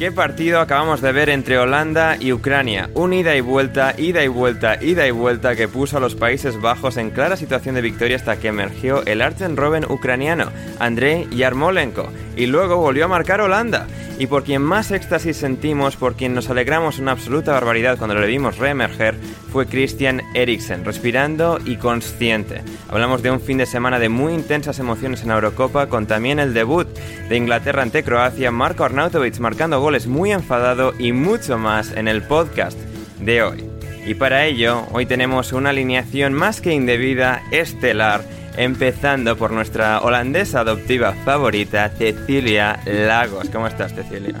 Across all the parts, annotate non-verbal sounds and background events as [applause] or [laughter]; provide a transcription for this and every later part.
¿Qué partido acabamos de ver entre Holanda y Ucrania? Un ida y vuelta, ida y vuelta, ida y vuelta que puso a los Países Bajos en clara situación de victoria hasta que emergió el Arten Robben ucraniano, Andrei Yarmolenko, y luego volvió a marcar Holanda. Y por quien más éxtasis sentimos, por quien nos alegramos una absoluta barbaridad cuando le vimos reemerger, fue Christian Eriksen, respirando y consciente. Hablamos de un fin de semana de muy intensas emociones en la Eurocopa, con también el debut de Inglaterra ante Croacia, Marco Arnautovic marcando goles muy enfadado y mucho más en el podcast de hoy. Y para ello, hoy tenemos una alineación más que indebida, estelar, empezando por nuestra holandesa adoptiva favorita, Cecilia Lagos. ¿Cómo estás, Cecilia?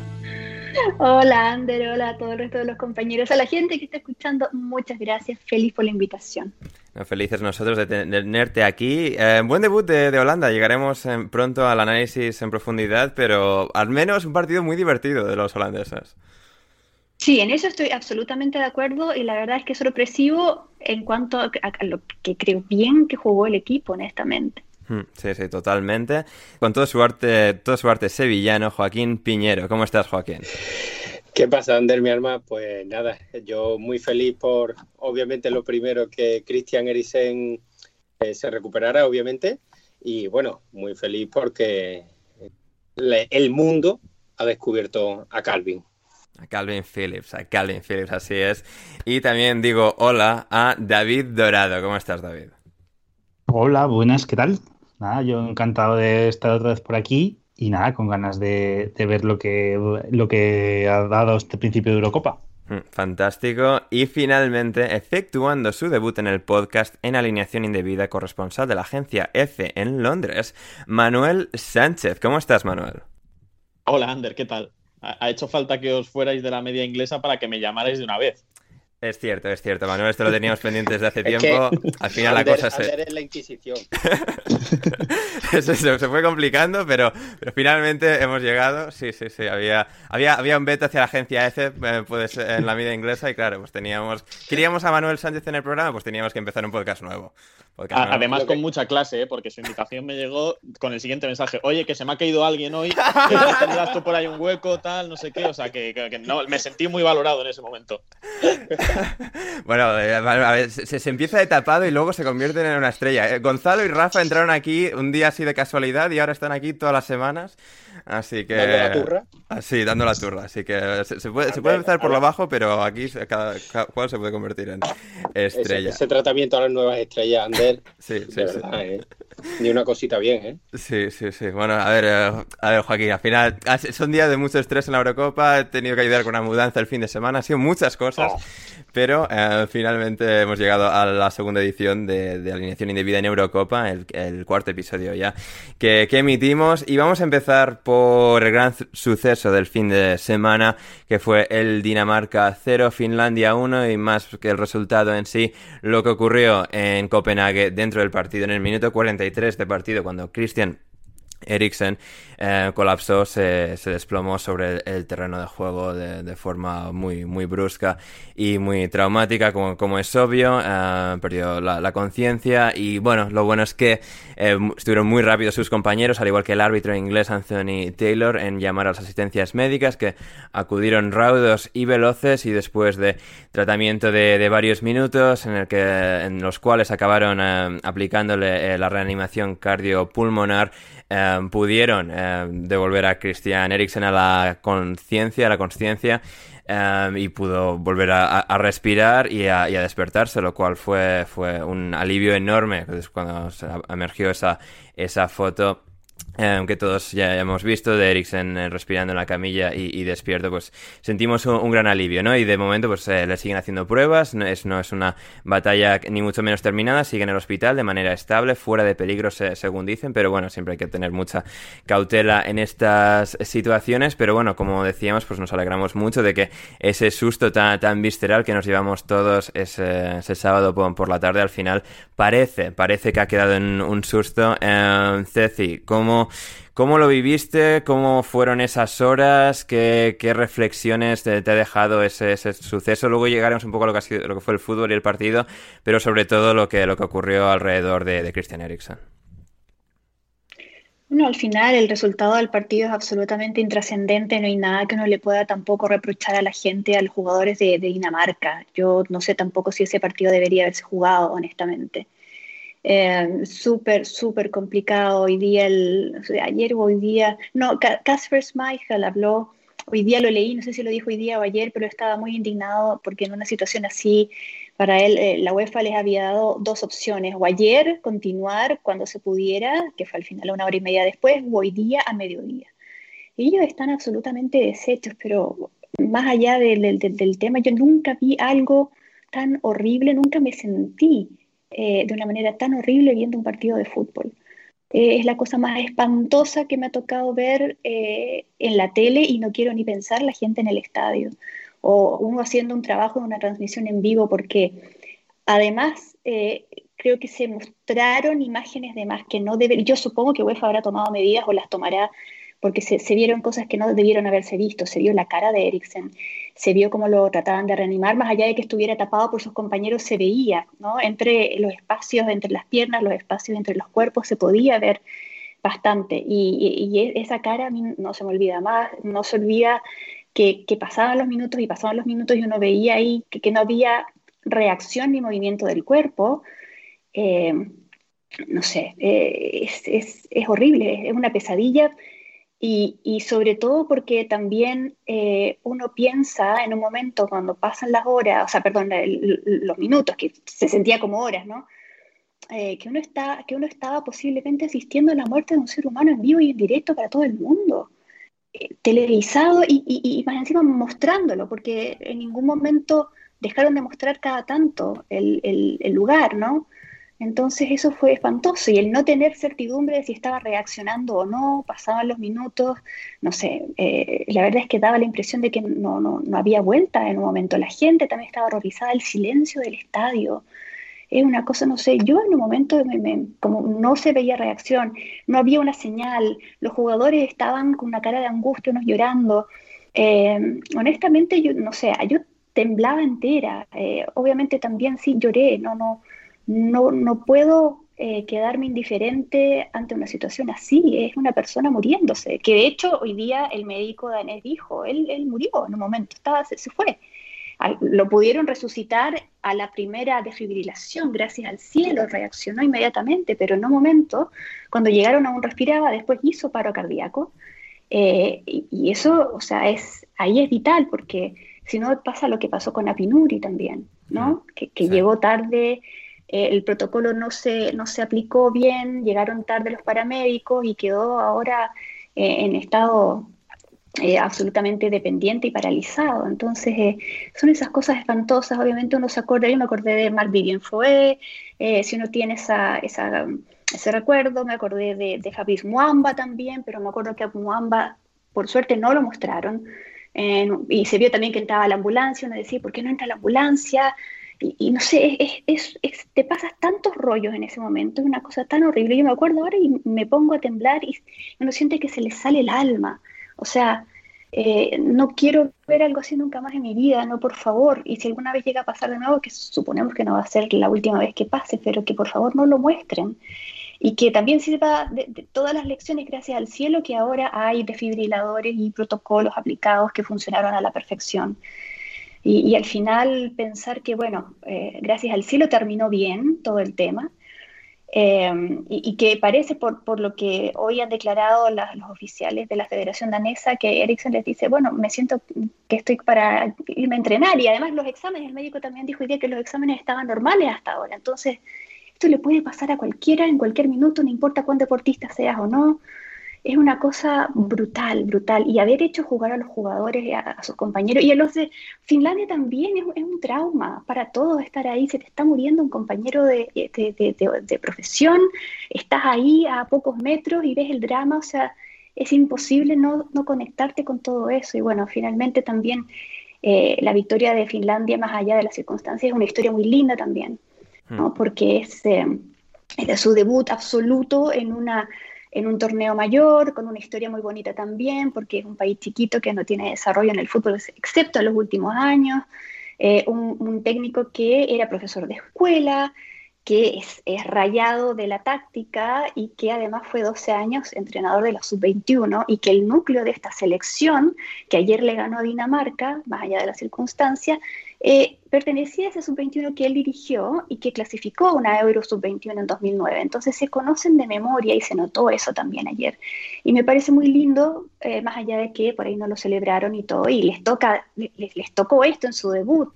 Hola, Ander, hola a todo el resto de los compañeros, a la gente que está escuchando, muchas gracias, feliz por la invitación. Felices nosotros de tenerte aquí. Eh, buen debut de, de Holanda, llegaremos en- pronto al análisis en profundidad, pero al menos un partido muy divertido de los holandeses. Sí, en eso estoy absolutamente de acuerdo y la verdad es que es sorpresivo en cuanto a, a lo que creo bien que jugó el equipo, honestamente. Hmm, Sí, sí, totalmente. Con todo su arte, todo su arte sevillano, Joaquín Piñero. ¿Cómo estás, Joaquín? ¿Qué pasa, Ander, mi alma? Pues nada, yo muy feliz por, obviamente, lo primero que Christian Eriksen eh, se recuperara, obviamente, y bueno, muy feliz porque le- el mundo ha descubierto a Calvin. A Calvin Phillips, a Calvin Phillips, así es. Y también digo hola a David Dorado. ¿Cómo estás, David? Hola, buenas, ¿qué tal? Nada, yo encantado de estar otra vez por aquí y nada, con ganas de, de ver lo que, lo que ha dado este principio de Eurocopa. Mm, Fantástico. Y finalmente, efectuando su debut en el podcast en alineación indebida, corresponsal de la agencia F en Londres, Manuel Sánchez. ¿Cómo estás, Manuel? Hola, Ander, ¿qué tal? Ha ha hecho falta que os fuerais de la media inglesa para que me llamarais de una vez. Es cierto, es cierto, Manuel. Esto lo teníamos pendiente desde hace [laughs] Es que tiempo. Al final la cosa se... Ander es la Inquisición. [laughs] Eso, eso, se fue complicando, pero, pero finalmente hemos llegado. Sí, sí, sí. Había, había, había un veto hacia la agencia F eh, pues, en la media inglesa y claro, pues teníamos... Queríamos a Manuel Sánchez en el programa, pues teníamos que empezar un podcast nuevo. A-. Además, que- con mucha clase, ¿eh? porque su invitación me llegó con el siguiente mensaje. Oye, que se me ha caído alguien hoy, [laughs] que tendrás tú por ahí un hueco, tal, no sé qué. O sea, que, que- que no, me sentí muy valorado en ese momento. [laughs] Bueno, eh, a ver, se, se empieza de tapado y luego se convierten en una estrella. Eh, Gonzalo y Rafa entraron aquí un día así de casualidad y ahora están aquí todas las semanas. Así que... Dando la turra. Así, dando la turra. Así que se, se puede, se empezar por lo bajo, pero aquí cada, cada cual se puede convertir en Ese, estrella. ese tratamiento a las nuevas estrellas, Ander, Sí, sí, sí. verdad, ¿eh? Ni una cosita bien, ¿eh? Sí, sí, sí. Bueno, a ver, eh, a ver, Joaquín, al final ha- son días de mucho estrés en la Eurocopa. He tenido que ayudar con una mudanza el fin de semana. Han sido muchas cosas, pero eh, finalmente hemos llegado a la segunda edición de, de Alineación Indebida en Eurocopa, el, el cuarto episodio ya que, que emitimos. Y vamos a empezar por el gran su- suceso del fin de semana, que fue el Dinamarca 0, Finlandia 1, y más que el resultado en sí, lo que ocurrió en Copenhague dentro del partido en el minuto 43 de partido, cuando Christian Eriksen eh, colapsó, se, desplomó sobre el, terreno de juego de, forma muy, muy brusca y muy traumática, como, es obvio. eh, perdió la, conciencia y bueno, lo bueno es que eh, estuvieron muy rápidos sus compañeros, al igual que el árbitro inglés Anthony Taylor, en llamar a las asistencias médicas que acudieron raudos y veloces y después de tratamiento de, de varios minutos en, el que, en los cuales acabaron aplicándole la reanimación cardiopulmonar, eh, pudieron eh, devolver a Christian Eriksen a la conciencia, a la consciencia eh, y pudo volver a, a- respirar y a, y a despertarse, lo cual fue, fue un alivio enorme. Pues, cuando se emergió esa, esa foto eh, que todos ya hemos visto de Eriksen eh, respirando en la camilla y, despierto, pues sentimos un, gran alivio, ¿no? Y de momento pues eh, le siguen haciendo pruebas, no es, no es una batalla ni mucho menos terminada, sigue en el hospital de manera estable, fuera de peligro se- según dicen, pero bueno, siempre hay que tener mucha cautela en estas situaciones, pero bueno, como decíamos, pues nos alegramos mucho de que ese susto tan, tan visceral que nos llevamos todos ese, sábado por, por la tarde al final parece, parece que ha quedado en un susto. Eh, Ceci, ¿cómo, ¿cómo lo viviste? ¿Cómo fueron esas horas? ¿Qué, reflexiones te, ha dejado ese, ese suceso? Luego llegaremos un poco a lo que, ha sido- lo que fue el fútbol y el partido, pero sobre todo lo que, ocurrió alrededor de, Christian Eriksen. Bueno, al final el resultado del partido es absolutamente intrascendente, no hay nada que uno le pueda tampoco reprochar a la gente, a los jugadores de Dinamarca. Yo no sé tampoco si ese partido debería haberse jugado, honestamente. Eh, súper, súper complicado. Hoy día, el, o sea, ayer o hoy día, no, Ca- Casper Schmeichel habló, hoy día lo leí, no sé si lo dijo hoy día o ayer, pero estaba muy indignado porque en una situación así, para él, eh, la UEFA les había dado dos opciones, o ayer continuar cuando se pudiera, que fue al final una hora y media después, o hoy día a mediodía. Ellos están absolutamente deshechos, pero más allá del- del- del tema, yo nunca vi algo tan horrible, nunca me sentí eh, de una manera tan horrible viendo un partido de fútbol. Eh, es la cosa más espantosa que me ha tocado ver eh, en la tele y no quiero ni pensar la gente en el estadio o uno haciendo un trabajo de una transmisión en vivo porque además creo que se mostraron imágenes de más que no deben, yo supongo que UEFA habrá tomado medidas o las tomará porque se, se vieron cosas que no debieron haberse visto, se vio la cara de Eriksen, se vio cómo lo trataban de reanimar, más allá de que estuviera tapado por sus compañeros, se veía, ¿no? Entre los espacios, entre las piernas, los espacios entre los cuerpos, se podía ver bastante. Y, y- y esa cara a mí no se me olvida más, no se olvida que, que pasaban los minutos y pasaban los minutos y uno veía ahí que, que no había reacción ni movimiento del cuerpo. Eh, no sé, eh, es, es- es horrible, es una pesadilla y, y sobre todo porque también eh, uno piensa en un momento cuando pasan las horas, o sea, perdón, el- los minutos, que se sentía como horas, ¿no? Eh, que, uno está, que uno estaba posiblemente asistiendo a la muerte de un ser humano en vivo y en directo para todo el mundo, eh, televisado y, y, y más encima mostrándolo, porque en ningún momento dejaron de mostrar cada tanto el, el, el lugar, ¿no? Entonces eso fue espantoso y el no tener certidumbre de si estaba reaccionando o no, pasaban los minutos, no sé, eh, la verdad es que daba la impresión de que no, no, no había vuelta en un momento. La gente también estaba horrorizada, el silencio del estadio. Es una cosa, no sé, yo en un momento me- como no se veía reacción, no había una señal, los jugadores estaban con una cara de angustia, unos llorando. Eh, honestamente, yo no sé, yo temblaba entera. Eh, obviamente también sí lloré, no, no, no, no puedo eh, quedarme indiferente ante una situación así. Es una persona muriéndose. Que de hecho hoy día el médico danés dijo, él, él murió en un momento, estaba, se, se fue. Al- lo pudieron resucitar a la primera desfibrilación, gracias al cielo, reaccionó inmediatamente, pero en un momento, cuando llegaron aún respiraba, después hizo paro cardíaco. Eh, y, y eso, o sea, es, ahí es vital, porque si no pasa lo que pasó con Apinuri también, ¿no? Que, que Sí. llegó tarde, el protocolo no se, no se aplicó bien, llegaron tarde los paramédicos y quedó ahora en estado eh, absolutamente dependiente y paralizado. Entonces, eh, son esas cosas espantosas. Obviamente uno se acuerda, yo me acordé de Mark Vivian eh, si uno tiene esa, ese recuerdo, me acordé de, de Muamba también, pero me acuerdo que a Muamba, por suerte, no lo mostraron. y se vio también que entraba la ambulancia, uno decía, ¿por qué no entra la ambulancia? Y, no sé, es, te pasas tantos rollos en ese momento, es una cosa tan horrible. Yo me acuerdo ahora y me pongo a temblar y uno siente que se le sale el alma. O sea, eh, no quiero ver algo así nunca más en mi vida, no, por favor. Y si alguna vez llega a pasar de nuevo, que suponemos que no va a ser la última vez que pase, pero que por favor no lo muestren. Y que también sirva de, todas las lecciones, gracias al cielo, que ahora hay defibriladores y protocolos aplicados que funcionaron a la perfección. Y, al final pensar que, bueno, eh, gracias al cielo terminó bien todo el tema Em, y, que parece, por, por, lo que hoy han declarado los oficiales de la Federación Danesa, que Ericsson les dice, bueno, me siento que estoy para irme a entrenar y además los exámenes, el médico también dijo hoy día que los exámenes estaban normales hasta ahora, entonces esto le puede pasar a cualquiera en cualquier minuto, no importa cuán deportista seas o no, es una cosa brutal, brutal. Y haber hecho jugar a los jugadores, a, a sus compañeros, y a los de Finlandia también es, un trauma para todos estar ahí. Se te está muriendo un compañero de, de, profesión, estás ahí a pocos metros y ves el drama, o sea, es imposible no, no conectarte con todo eso. Y bueno, finalmente también eh, la victoria de Finlandia, más allá de las circunstancias, es una historia muy linda también, ¿no? Hmm. porque es, eh, es de su debut absoluto en una en un torneo mayor, con una historia muy bonita también, porque es un país chiquito que no tiene desarrollo en el fútbol, excepto en los últimos años. Eh, un, técnico que era profesor de escuela, que es, rayado de la táctica y que además fue 12 años entrenador de la sub-21 y que el núcleo de esta selección, que ayer le ganó a Dinamarca, más allá de la circunstancia, eh, pertenecía a ese sub-21 que él dirigió y que clasificó una Euro sub-21 en 2009. Entonces se conocen de memoria y se notó eso también ayer. Y me parece muy lindo, eh, más allá de que por ahí no lo celebraron y todo, y les, toca, les, les tocó esto en su debut,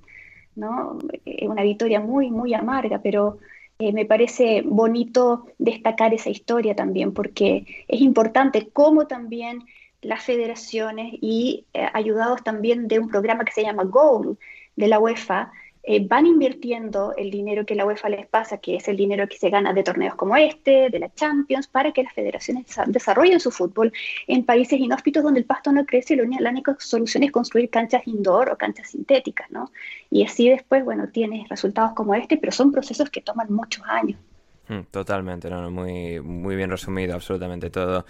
¿no? Eh, una victoria muy, muy amarga, pero me parece bonito destacar esa historia también, porque es importante cómo también las federaciones y ayudados también de un programa que se llama GOAL, de la UEFA eh, van invirtiendo el dinero que la UEFA les pasa, que es el dinero que se gana de torneos como este, de la Champions, para que las federaciones desarrollen su fútbol en países inhóspitos donde el pasto no crece y la única solución es construir canchas indoor o canchas sintéticas, ¿no? Y así después, bueno, tienes resultados como este, pero son procesos que toman muchos años. Mm, totalmente, no, muy, muy bien resumido, absolutamente todo.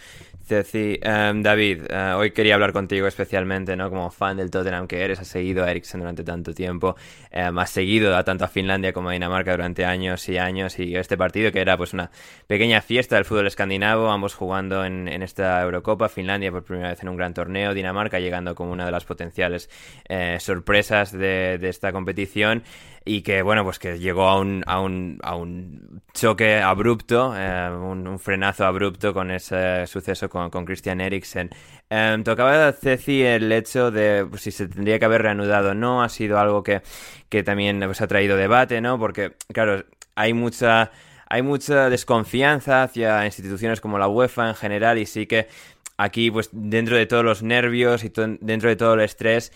Ceci, em, David, eh, hoy quería hablar contigo especialmente, ¿no? Como fan del Tottenham que eres, has seguido a Eriksen durante tanto tiempo, em, has seguido a tanto a Finlandia como a Dinamarca durante años y años y este partido que era pues una pequeña fiesta del fútbol escandinavo, ambos jugando en, esta Eurocopa, Finlandia por primera vez en un gran torneo, Dinamarca llegando como una de las potenciales eh, sorpresas de, de esta competición y que bueno pues que llegó a un, a un, a un choque abrupto, eh, un, frenazo abrupto con ese suceso con, Christian Eriksen. Eh, tocaba Ceci el hecho de pues, si se tendría que haber reanudado o no, ha sido algo que, que también pues, ha traído debate, ¿no? Porque, claro, hay mucha, hay mucha desconfianza hacia instituciones como la UEFA en general y sí que aquí, pues dentro de todos los nervios y dentro de todo el estrés,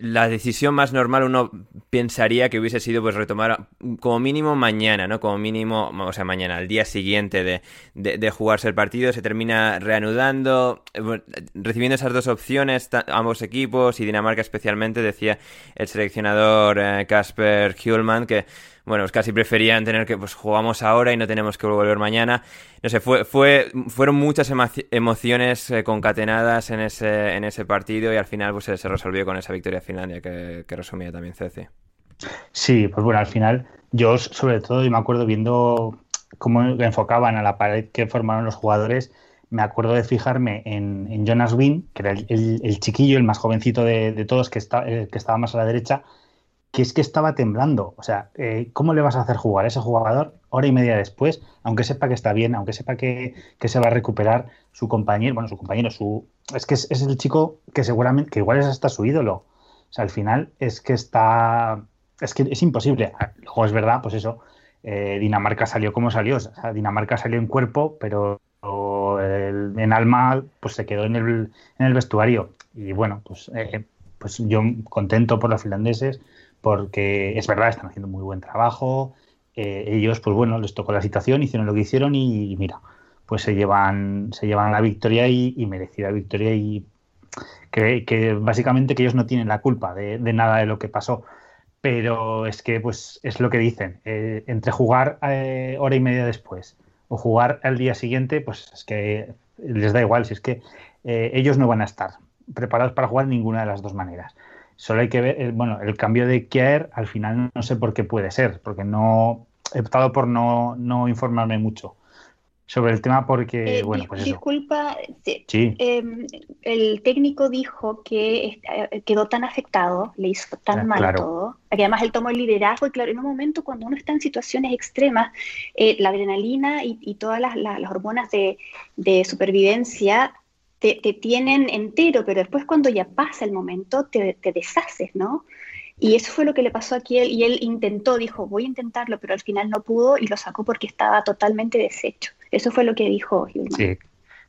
la decisión más normal uno pensaría que hubiese sido pues retomar como mínimo mañana, ¿no? Como mínimo, o sea, mañana, al día siguiente de, de, jugarse el partido, se termina reanudando, eh, recibiendo esas dos opciones, ambos equipos y Dinamarca especialmente, decía el seleccionador eh, Casper Hjulman que bueno, pues casi preferían tener que, pues jugamos ahora y no tenemos que volver mañana. No sé, fue, fue, fueron muchas emociones eh, concatenadas en ese, en ese partido y al final pues se, resolvió con esa victoria de Finlandia que, resumía también Ceci. Sí, pues bueno, al final yo sobre todo, y me acuerdo viendo cómo enfocaban a la pared que formaron los jugadores, me acuerdo de fijarme en, Jonas Wynn, que era el, chiquillo, el más jovencito de, todos, que, está, eh, que estaba más a la derecha, que es que estaba temblando. O sea, eh, ¿cómo le vas a hacer jugar a ese jugador hora y media después, aunque sepa que está bien, aunque sepa que, se va a recuperar su compañero, bueno, su compañero, su... Es que es, el chico que seguramente, que igual es hasta su ídolo. O sea, al final es que está... Es que es imposible. Luego es verdad, pues eso, eh, Dinamarca salió como salió. O sea, Dinamarca salió en cuerpo, pero en alma pues se quedó en el, en el vestuario. Y bueno, pues, eh, pues yo contento por los finlandeses porque es verdad, están haciendo muy buen trabajo. Eh, ellos, pues bueno, les tocó la situación, hicieron lo que hicieron y, mira, pues se llevan, se llevan la victoria y, merecida victoria y que, básicamente que ellos no tienen la culpa de, nada de lo que pasó. Pero es que pues es lo que dicen. Eh, entre jugar eh, hora y media después o jugar al día siguiente, pues es que les da igual, si es que ellos no van a estar preparados para jugar ninguna de las dos maneras. Solo hay que ver, bueno, el cambio de Kier al final no sé por qué puede ser, porque no he optado por no, no informarme mucho sobre el tema porque, eh, bueno, pues Disculpa, em, el técnico dijo que eh, quedó tan afectado, le hizo tan mal todo, que además él tomó el liderazgo y claro, en un momento cuando uno está en situaciones extremas, eh, la adrenalina y, todas las, hormonas de, supervivencia te, tienen entero, pero después cuando ya pasa el momento te, te deshaces, ¿no? Y eso fue lo que le pasó aquí él, y él intentó, dijo, voy a intentarlo, pero al final no pudo y lo sacó porque estaba totalmente deshecho. Eso fue lo que dijo Sí,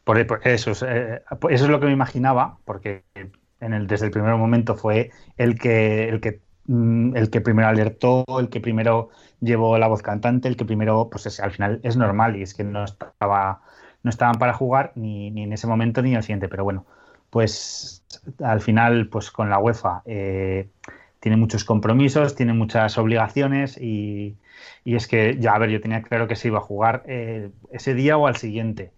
por, eso, eh, eso es lo que me imaginaba, porque en el, desde el primer momento fue el que, el que mm, el que primero alertó, el que primero llevó la voz cantante, el que primero, pues al final es normal y es que no estaba, no estaban para jugar ni, ni en ese momento ni en el siguiente, pero bueno, pues al final, pues con la UEFA eh, tiene muchos compromisos, tiene muchas obligaciones y, y es que, ya, a ver, yo tenía claro que se iba a jugar eh, ese día o al siguiente.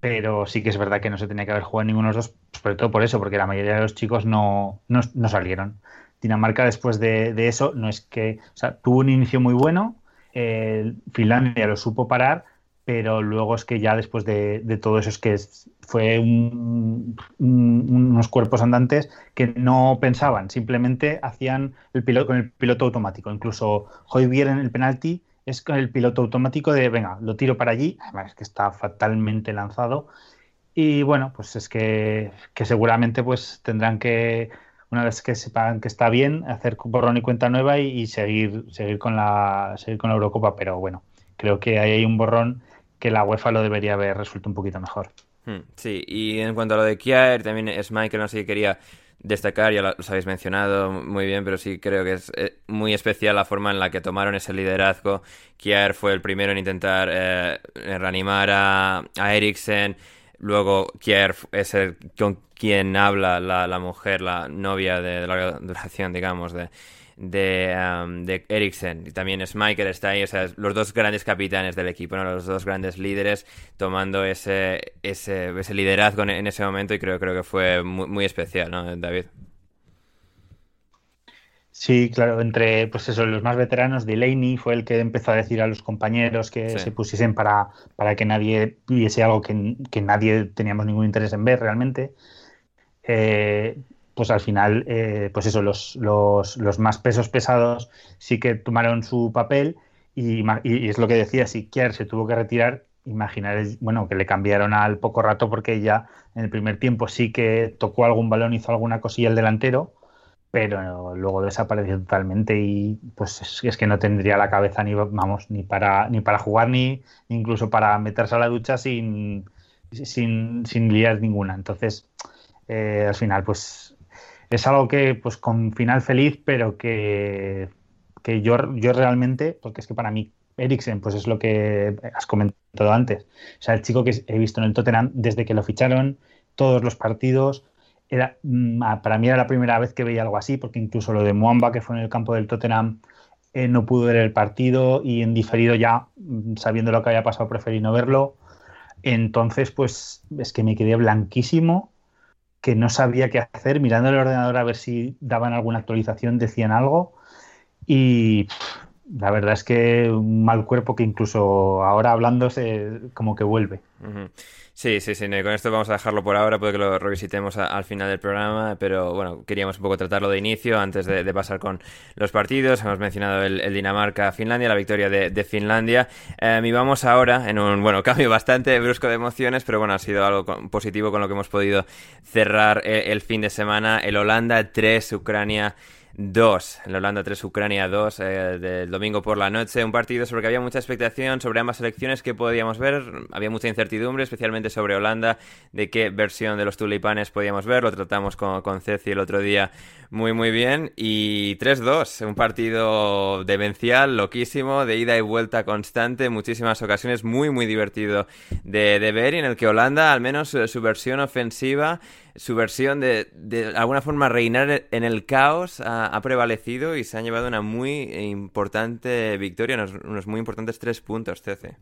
Pero sí que es verdad que no se tenía que haber jugado ninguno de los dos, sobre todo por eso, porque la mayoría de los chicos no, no, salieron. Dinamarca después de, eso no es que, o sea, tuvo un inicio muy bueno, eh, Finlandia lo supo parar, pero luego es que ya después de, todo eso es que fue unos cuerpos andantes que no pensaban, simplemente hacían el piloto con el piloto automático. Incluso Hoybier en el penalti es con el piloto automático de, venga, lo tiro para allí, además es que está fatalmente lanzado. Y bueno, pues es que, seguramente pues tendrán que, una vez que sepan que está bien, hacer borrón y cuenta nueva y, seguir, seguir, con la, seguir con la Eurocopa. Pero bueno, creo que ahí hay un borrón que la UEFA lo debería haber resuelto un poquito mejor. Hmm, sí, y en cuanto a lo de Kier, también es Michael, no sé si quería destacar, ya lo habéis mencionado muy bien, pero sí creo que es eh, muy especial la forma en la que tomaron ese liderazgo. Kier fue el primero en intentar eh, reanimar a, a Eriksen. Luego Kier es el con quien habla la, la mujer, la novia de, de la duración, digamos, de, de, um, de Eriksen y también Schmeichel está ahí, o sea, los dos grandes capitanes del equipo, ¿no? los dos grandes líderes tomando ese, ese, ese liderazgo en, ese momento y creo, creo que fue muy, especial, ¿no, David? Sí, claro, entre pues eso, los más veteranos, Delaney fue el que empezó a decir a los compañeros que se pusiesen para, para que nadie viese algo que, que, nadie teníamos ningún interés en ver realmente. Eh, pues al final, eh, pues eso, los, los, los, más pesos pesados sí que tomaron su papel y, es lo que decía, si Kier se tuvo que retirar, imaginar, bueno, que le cambiaron al poco rato porque ya en el primer tiempo sí que tocó algún balón, hizo alguna cosilla el delantero, pero luego desapareció totalmente y pues es, que no tendría la cabeza ni, vamos, ni para, ni para jugar ni, incluso para meterse a la ducha sin, sin, sin liar ninguna. Entonces, eh, al final, pues es algo que, pues con final feliz, pero que, que yo, yo realmente, porque es que para mí Eriksen, pues es lo que has comentado antes. O sea, el chico que he visto en el Tottenham desde que lo ficharon, todos los partidos, era, mm, para mí era la primera vez que veía algo así, porque incluso lo de Muamba, que fue en el campo del Tottenham, eh, no pudo ver el partido y en diferido ya, mm, sabiendo lo que había pasado, preferí no verlo. Entonces, pues es que me quedé blanquísimo que no sabía qué hacer, mirando el ordenador a ver si daban alguna actualización, decían algo. Y la verdad es que un mal cuerpo que incluso ahora hablando como que vuelve. Sí, sí, sí. con esto vamos a dejarlo por ahora, puede que lo revisitemos al final del programa, pero bueno, queríamos un poco tratarlo de inicio antes de, pasar con los partidos. Hemos mencionado el, Dinamarca-Finlandia, la victoria de, Finlandia. Em, y vamos ahora en un, bueno, [laughs] cambio bastante brusco de emociones, pero bueno, ha sido algo positivo con lo que hemos podido cerrar el, eh, el fin de semana. El Holanda 3, Ucrania 2. La Holanda 3, Ucrania 2 eh, del domingo por la noche. Un partido sobre que había mucha expectación sobre ambas selecciones que podíamos ver. Había mucha incertidumbre, especialmente sobre Holanda, de qué versión de los tulipanes podíamos ver. Lo tratamos con, con Ceci el otro día muy, muy bien. Y 3-2, un partido demencial, loquísimo, de ida y vuelta constante, muchísimas ocasiones, muy, muy divertido de, de ver y en el que Holanda, al menos eh, su versión ofensiva, su versión de, de alguna forma reinar en el caos ha, prevalecido y se han llevado una muy importante victoria, unos, muy importantes tres puntos, CC.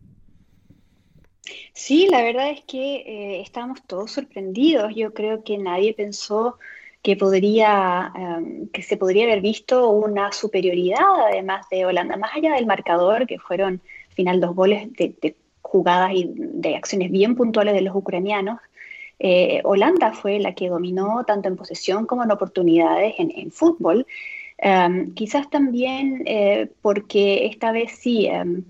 Sí, la verdad es que eh, estábamos todos sorprendidos. Yo creo que nadie pensó que podría, em, que se podría haber visto una superioridad además de Holanda, más allá del marcador, que fueron al final dos goles de jugadas y de acciones bien puntuales de los ucranianos. Eh, Holanda fue la que dominó tanto en posesión como en oportunidades en, fútbol. Em, quizás también eh, porque esta vez sí, em,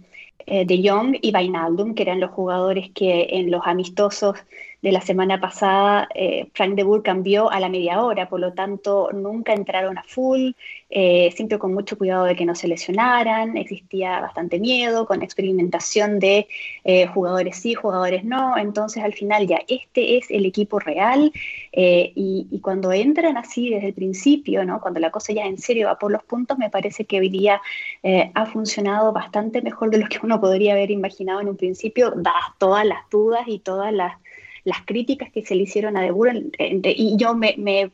eh, De Jong y Wijnaldum, que eran los jugadores que en los amistosos de la semana pasada, Frank de Boer cambió a la media hora, por lo tanto nunca entraron a full, eh, siempre con mucho cuidado de que no se lesionaran, existía bastante miedo, con experimentación de eh, jugadores sí, jugadores no, entonces al final ya este es el equipo real y, cuando entran así desde el principio, ¿no? cuando la cosa ya en serio va por los puntos, me parece que hoy día ha funcionado bastante mejor de lo que uno podría haber imaginado en un principio, dadas todas las dudas y todas las las críticas que se le hicieron a De y yo me,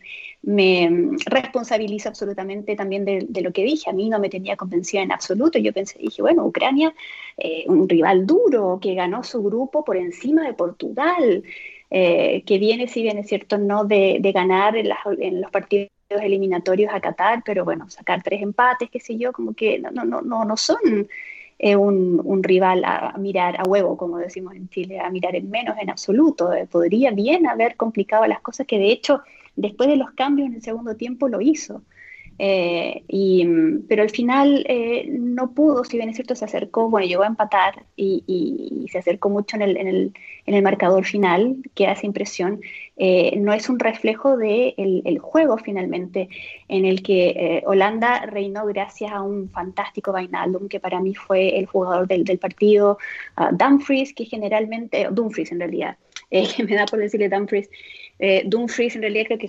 responsabilizo absolutamente también de, lo que dije, a mí no me tenía convencida en absoluto, yo pensé, dije, bueno, Ucrania, eh, un rival duro que ganó su grupo por encima de Portugal, eh, que viene, si bien es cierto, no de, ganar en, en los partidos eliminatorios a Qatar, pero bueno, sacar tres empates, qué sé yo, como que no, no, no, no son un, rival a, mirar a huevo, como decimos en Chile, a mirar en menos en absoluto. Eh, podría bien haber complicado las cosas, que de hecho después de los cambios en el segundo tiempo lo hizo. Eh, pero al final eh, no pudo, si bien es cierto, se acercó, bueno, llegó a empatar y, se acercó mucho en el, marcador final, que hace impresión. Eh, no es un reflejo del de el juego finalmente, en el que Holanda reinó gracias a un fantástico Vainaldum, que para mí fue el jugador del, del partido, Dumfries, que generalmente, Dumfries en realidad, [laughs] que me da por decirle Dumfries, Dumfries en realidad creo que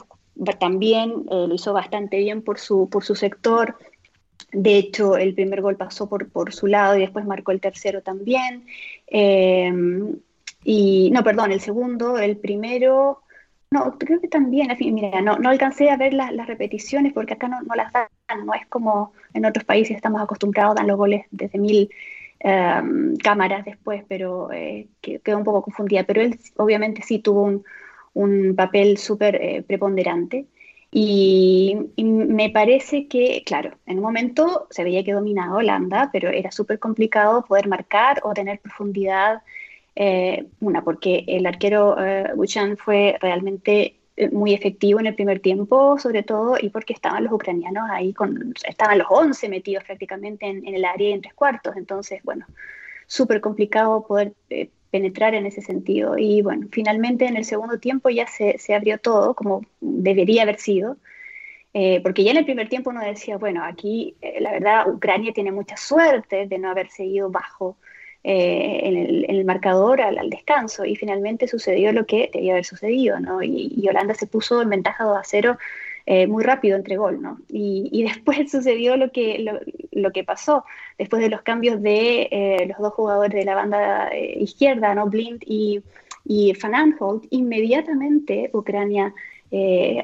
también eh, lo hizo bastante bien por su, por su sector. De hecho, el primer gol pasó por, por su lado y después marcó el tercero también. Eh, y no, perdón, el segundo, el primero, no, creo que también, mira, no, no alcancé a ver las, las repeticiones porque acá no, no, las dan, no es como en otros países estamos acostumbrados, dan los goles desde mil eh, cámaras después, pero quedó un poco confundida. Pero él obviamente sí tuvo un, un papel súper eh, preponderante. Y, me parece que, claro, en un momento se veía que dominaba Holanda, pero era súper complicado poder marcar o tener profundidad. Eh, una, porque el arquero eh, Buchan fue realmente eh, muy efectivo en el primer tiempo, sobre todo, y porque estaban los ucranianos ahí, con, estaban los 11 metidos prácticamente en, el área y en tres cuartos. Entonces, bueno, súper complicado poder penetrar en ese sentido. Y bueno, finalmente en el segundo tiempo ya se, se abrió todo como debería haber sido, eh, porque ya en el primer tiempo uno decía, bueno, aquí eh, la verdad Ucrania tiene mucha suerte de no haber seguido bajo eh, en, el, marcador al, descanso y finalmente sucedió lo que debía haber sucedido, ¿no? Y, y Holanda se puso en ventaja 2 a 0 eh, muy rápido entre gol, ¿no? Y, [laughs] después sucedió lo que, lo, que pasó, después de los cambios de eh, los dos jugadores de la banda eh, izquierda, ¿no? Blind y, Van Aanholt, inmediatamente Ucrania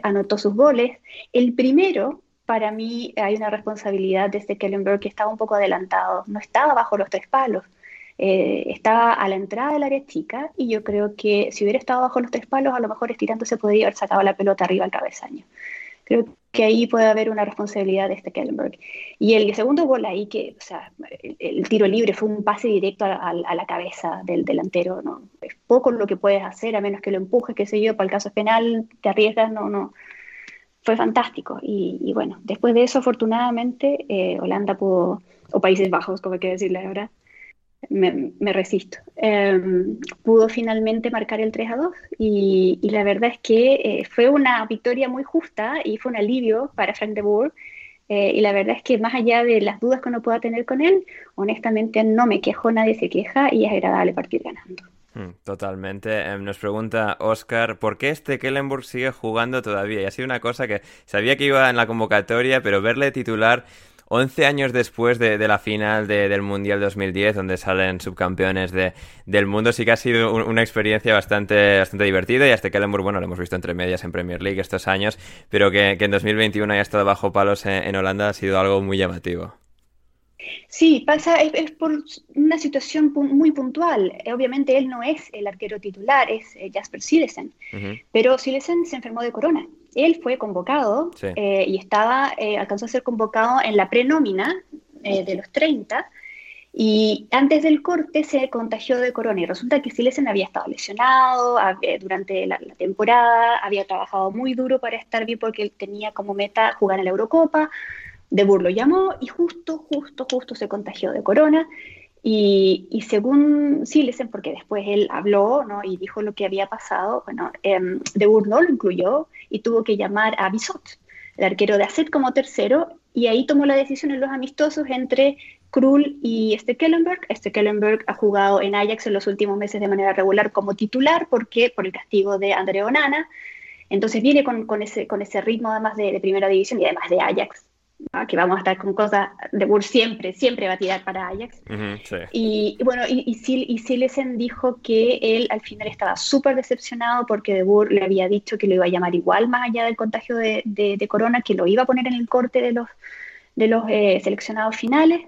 anotó sus goles. El primero, para mí, hay una responsabilidad desde Kellenberg que estaba un poco adelantado, no estaba bajo los tres palos. estaba a la entrada del área chica y yo creo que si hubiera estado bajo los tres palos, a lo mejor estirándose podría haber sacado la pelota arriba al travesaño. Creo que ahí puede haber una responsabilidad de este Kellenberg. Y el segundo gol ahí, que, o sea, el, tiro libre fue un pase directo a, la cabeza del delantero, ¿no? Es poco lo que puedes hacer, a menos que lo empujes, qué sé yo, para el caso penal, te arriesgas, no, no. Fue fantástico. Y, bueno, después de eso, afortunadamente, eh, Holanda pudo, o Países Bajos, como hay que decirle ahora, me, resisto. Em, pudo finalmente marcar el 3 a 2 y, la verdad es que eh, fue una victoria muy justa y fue un alivio para Frank de Boer Eh, y la verdad es que más allá de las dudas que uno pueda tener con él, honestamente no me quejo, nadie se queja y es agradable partir ganando. Hmm, totalmente. Em, nos pregunta Oscar, ¿por qué este Kellenburg sigue jugando todavía? Y ha sido una cosa que sabía que iba en la convocatoria, pero verle titular 11 años después de, la final del Mundial 2010, donde salen subcampeones de, del mundo, sí que ha sido una experiencia bastante, bastante divertida. Y a este Kellenburg, bueno, lo hemos visto entre medias en Premier League estos años, pero que, en 2021 haya estado bajo palos en, Holanda ha sido algo muy llamativo. Sí, pasa, es, por una situación muy puntual. Obviamente él no es el arquero titular, es eh, Jasper Silesen, pero Silesen se enfermó de corona él fue convocado eh, y estaba, eh, alcanzó a ser convocado en la prenómina eh, de los 30 y antes del corte se contagió de corona y resulta que Silesen había estado lesionado durante la, temporada, había trabajado muy duro para estar bien porque él tenía como meta jugar en la Eurocopa, De Boer lo llamó y justo, justo, justo se contagió de corona y, y, según Silesen, porque después él habló ¿no? y dijo lo que había pasado, bueno, eh, De Boer no lo incluyó y tuvo que llamar a Bisot, el arquero de Asset, como tercero, y ahí tomó la decisión en los amistosos entre Krul y Stekelenberg. Stekelenberg ha jugado en Ajax en los últimos meses de manera regular como titular, porque por el castigo de André Onana. Entonces viene con, con, ese, con ese ritmo además de, de primera división y además de Ajax que vamos a estar con cosas de Burr siempre, siempre va a tirar para Ajax. y, bueno, y, y, Silesen dijo que él al final estaba súper decepcionado porque De Boer le había dicho que lo iba a llamar igual más allá del contagio de, de, Corona, que lo iba a poner en el corte de los, de los eh, seleccionados finales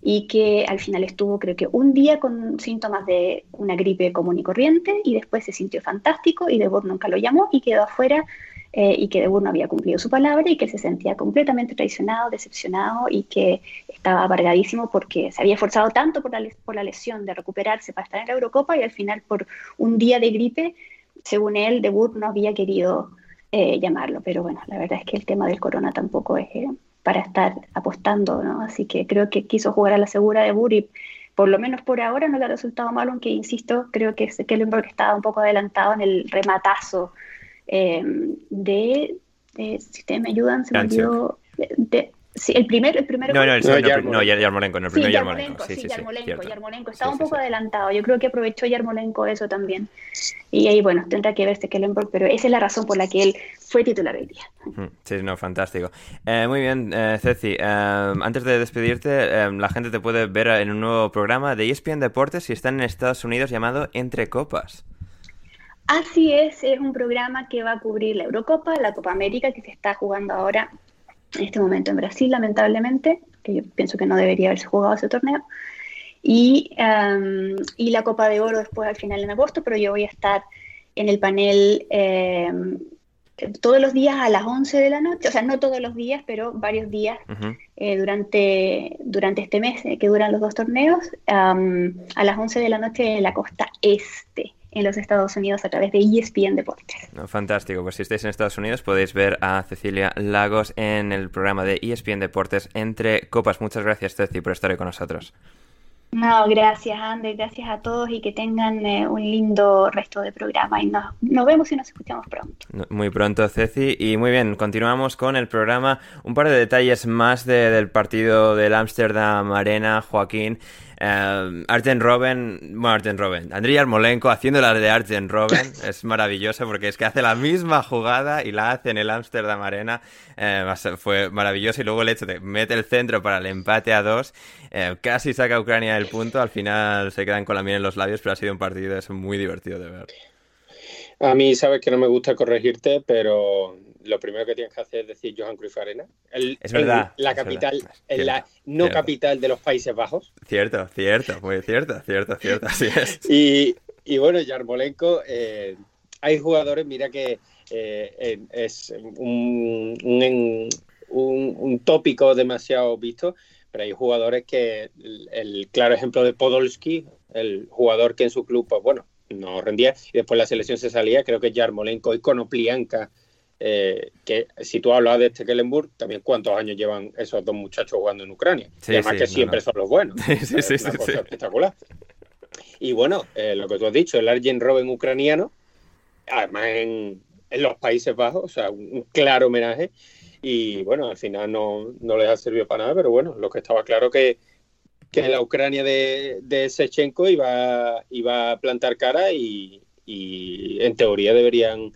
y que al final estuvo creo que un día con síntomas de una gripe común y corriente y después se sintió fantástico y De Boer nunca lo llamó y quedó afuera eh, y que De Boer no había cumplido su palabra y que se sentía completamente traicionado, decepcionado y que estaba amargadísimo porque se había esforzado tanto por la, por la lesión de recuperarse para estar en la Eurocopa y al final por un día de gripe, según él, De Boer no había querido eh, llamarlo. Pero bueno, la verdad es que el tema del corona tampoco es eh, para estar apostando, ¿no? Así que creo que quiso jugar a la segura de Boer y por lo menos por ahora no le ha resultado malo, aunque insisto, creo que Kellenberg estaba un poco adelantado en el rematazo eh, de, si ustedes me ayudan, se me olvidó, de, sí, el primero, el primero. No, no, el, no, Yarmolenko. no, Yarmolenko, no, el primer sí, Yarmolenko. Sí, sí, sí, Yarmolenko, Yarmolenko. Estaba un poco adelantado. Yo creo que aprovechó Yarmolenko eso también. Y ahí, bueno, tendrá que verse Kellenberg, pero esa es la razón por la que él fue titular hoy día. Sí, no, fantástico. Eh, muy bien, eh, Ceci. Eh, antes de despedirte, eh, la gente te puede ver en un nuevo programa de ESPN Deportes si están en Estados Unidos llamado Entre Copas. Así es, es un programa que va a cubrir la Eurocopa, la Copa América que se está jugando ahora en este momento en Brasil, lamentablemente, que yo pienso que no debería haberse jugado ese torneo, y, y la Copa de Oro después al final en agosto, pero yo voy a estar en el panel em, todos los días a las 11 de la noche, o sea, no todos los días, pero varios días eh, durante, durante este mes eh, que duran los dos torneos, em, a las 11 de la noche en la costa este en los Estados Unidos a través de ESPN Deportes. fantástico, pues si estáis en Estados Unidos podéis ver a Cecilia Lagos en el programa de ESPN Deportes Entre Copas. Muchas gracias, Ceci, por estar hoy con nosotros. No, gracias, Ander, gracias a todos y que tengan eh, un lindo resto de programa. Y nos, nos, vemos y nos escuchamos pronto. Muy pronto, Ceci. Y muy bien, continuamos con el programa. Un par de detalles más del partido del Amsterdam Arena, Joaquín. Uh, Arjen Robben, bueno, Arjen Robben, Andriy Yarmolenko haciendo la de Arjen Robben [laughs] es maravilloso porque es que hace la misma jugada y la hace en el Amsterdam Arena. Eh, fue maravilloso y luego el hecho de mete el centro para el empate a dos. Eh, casi saca a Ucrania el punto. Al final se quedan con la miel en los labios, pero ha sido un partido es muy divertido de ver. A mí sabes que no me gusta corregirte, pero lo primero que tienes que hacer es decir Johan Cruyff Arena. es verdad. la capital, en la no capital de los Países Bajos. Cierto, cierto, muy cierto, cierto, cierto, así es. [laughs] Y, y bueno, Yarmolenko, eh, hay jugadores, mira que eh, es un, un, un, tópico demasiado visto, pero hay jugadores que el, el claro ejemplo de Podolski, el jugador que en su club, pues bueno, no rendía y después la selección se salía, creo que Yarmolenko y Konoplianka, eh, que si tú hablas de este Kellenburg, también cuántos años llevan esos dos muchachos jugando en Ucrania. además que siempre son los buenos. [laughs] Sí, sí, es una cosa espectacular. Y bueno, eh, lo que tú has dicho, el Arjen Robben ucraniano, además en, en, los Países Bajos, o sea, un, claro homenaje. y bueno, al final no, no les ha servido para nada, pero bueno, lo que estaba claro que, que la Ucrania de, de Sechenko iba, iba a plantar cara y, y en teoría deberían,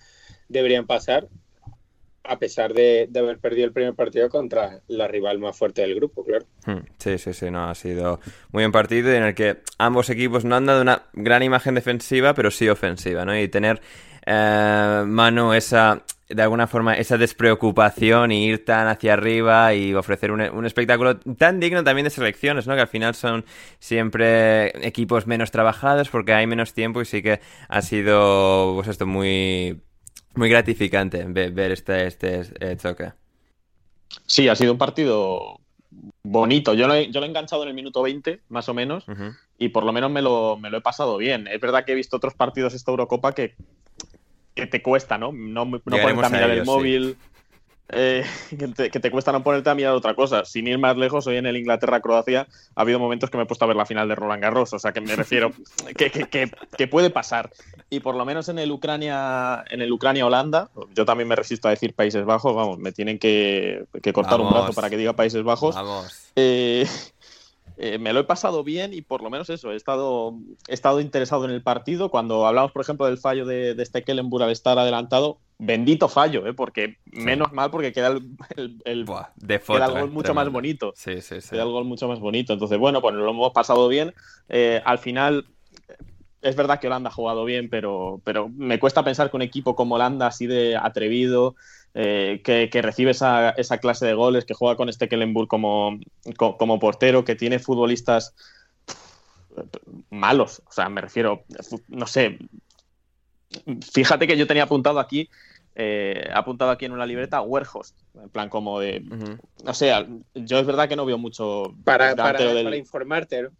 deberían pasar a pesar de, haber perdido el primer partido contra la rival más fuerte del grupo, claro. Hmm, sí, sí, sí, no, ha sido muy buen partido en el que ambos equipos no han dado una gran imagen defensiva, pero sí ofensiva, ¿no? Y tener eh, mano esa, de alguna forma, esa despreocupación y ir tan hacia arriba y ofrecer un, un, espectáculo tan digno también de selecciones, ¿no? Que al final son siempre equipos menos trabajados porque hay menos tiempo y sí que ha sido, pues esto, muy muy gratificante ver, este, este eh, choque. Sí, ha sido un partido bonito. Yo lo, he, yo lo he enganchado en el minuto 20, más o menos, y por lo menos me lo, me lo, he pasado bien. Es verdad que he visto otros partidos esta Eurocopa que, que te cuesta, ¿no? No, no a mirar el móvil. Eh, [laughs] que, te, cuesta no ponerte a mirar otra cosa. Sin ir más lejos, hoy en el Inglaterra-Croacia ha habido momentos que me he puesto a ver la final de Roland Garros, o sea que me refiero [laughs] que, que, puede pasar. Y por lo menos en el Ucrania, en el Ucrania-Holanda, yo también me resisto a decir Países Bajos, vamos, me tienen que, cortar un brazo para que diga Países Bajos. Eh, eh, me lo he pasado bien y por lo menos eso, he estado, he estado interesado en el partido. Cuando hablamos, por ejemplo, del fallo de, de Stekelenburg al estar adelantado, bendito fallo, ¿eh? porque menos mal porque queda el, el, gol eh, mucho más bonito. Sí, sí, sí. Queda el gol mucho más bonito. Entonces, bueno, pues lo hemos pasado bien. Eh, al final, es verdad que Holanda ha jugado bien, pero, pero me cuesta pensar que un equipo como Holanda, así de atrevido, eh, que, recibe esa, esa, clase de goles, que juega con Stekelenburg como, como portero, que tiene futbolistas malos. O sea, me refiero, no sé. Fíjate que yo tenía apuntado aquí eh, apuntado aquí en una libreta Werhost, en plan como de, no sé, yo es verdad que no veo mucho para, para, informarte, ¿no?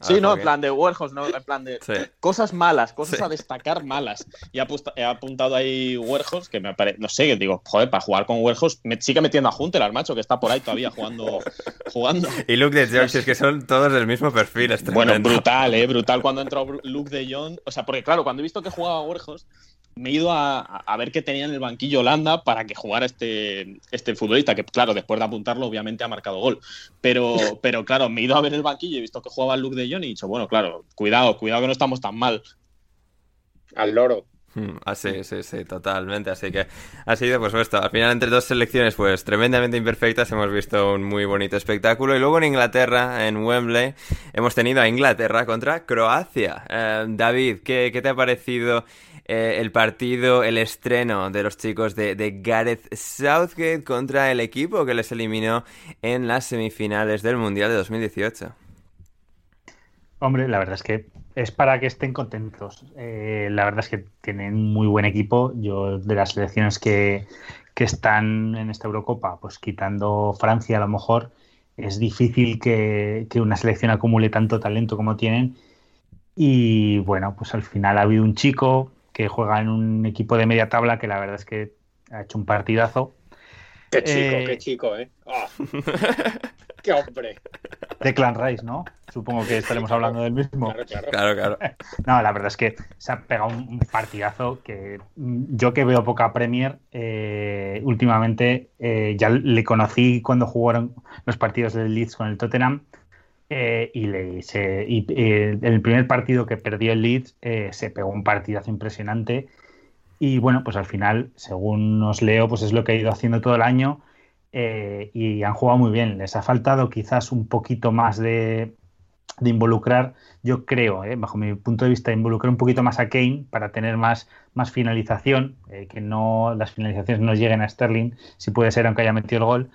Sí, ah, no, en plan de Werhost, ¿no? En plan de cosas malas, cosas a destacar malas. Y he apuntado ahí Werhost, que me parece, no sé, digo, joder, para jugar con Werhost, me sigue metiendo a Hunter al macho, que está por ahí todavía jugando. [laughs] jugando. Y Luke de George, es que son todos del mismo perfil. bueno, brutal, ¿eh? Brutal cuando entró Luke de Jong. O sea, porque claro, cuando he visto que jugaba Werhost, me he ido a, ver qué tenía en el banquillo Holanda para que jugara este, este futbolista, que claro, después de apuntarlo, obviamente ha marcado gol. Pero, [laughs] pero claro, me he ido a ver el banquillo y he visto que jugaba Luke de Jong y he dicho, bueno, claro, cuidado, cuidado que no estamos tan mal. Al loro. Hmm, ah, sí, sí, sí, totalmente. Así que ha sido, pues esto, al final entre dos selecciones, pues tremendamente imperfectas, hemos visto un muy bonito espectáculo. Y luego en Inglaterra, en Wembley, hemos tenido a Inglaterra contra Croacia. Eh, David, ¿qué, ¿qué, te ha parecido eh, el partido, el estreno de los chicos de, Gareth Southgate contra el equipo que les eliminó en las semifinales del Mundial de 2018. Hombre, la verdad es que es para que estén contentos. Eh, la verdad es que tienen muy buen equipo. Yo de las selecciones que, que están en esta Eurocopa, pues quitando Francia a lo mejor, es difícil que, que, una selección acumule tanto talento como tienen. Y bueno, pues al final ha habido un chico, que juega en un equipo de media tabla que la verdad es que ha hecho un partidazo. Qué chico, eh, qué chico, ¿eh? Ah. [laughs] ¡Qué hombre! De Clan Rice, ¿no? Supongo que estaremos hablando del mismo. Claro, claro. [laughs] No, la verdad es que se ha pegado un partidazo que yo que veo poca Premier, eh, últimamente eh, ya le conocí cuando jugaron los partidos del Leeds con el Tottenham eh, y, le, eh, el primer partido que perdió el Leeds eh, se pegó un partidazo impresionante y bueno, pues al final, según os leo, pues es lo que ha ido haciendo todo el año y han jugado muy bien. Les ha faltado quizás un poquito más de, de involucrar, yo creo, bajo mi punto de vista, involucrar un poquito más a Kane para tener más, más finalización, que no las finalizaciones no lleguen a Sterling, si puede ser aunque haya metido el gol.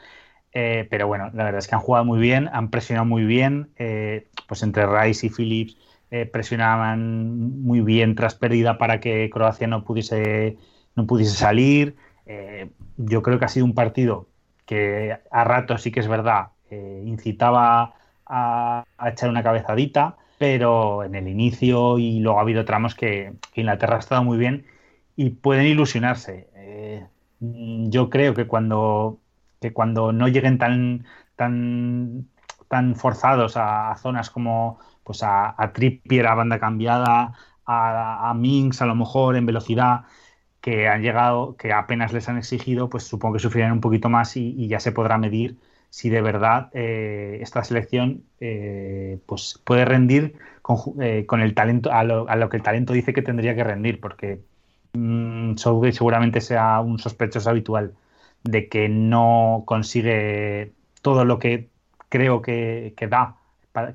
Eh, pero bueno, la verdad es que han jugado muy bien, han presionado muy bien. Eh, pues entre Rice y Phillips eh, presionaban muy bien tras pérdida para que Croacia no pudiese, no pudiese salir. yo creo que ha sido un partido que a ratos sí que es verdad, incitaba a, echar una cabezadita, pero en el inicio y luego ha habido tramos que, que Inglaterra ha estado muy bien y pueden ilusionarse. yo creo que cuando que cuando no lleguen tan, tan, tan forzados a, zonas como pues a, a, Trippier a banda cambiada, a, Minx a lo mejor en velocidad, que han llegado, que apenas les han exigido, pues supongo que sufrirán un poquito más y, ya se podrá medir si de verdad eh, esta selección eh, pues puede rendir eh, con, el talento a lo, a lo, que el talento dice que tendría que rendir, porque mmm, seguramente sea un sospechoso habitual de que no consigue todo lo que creo que, que da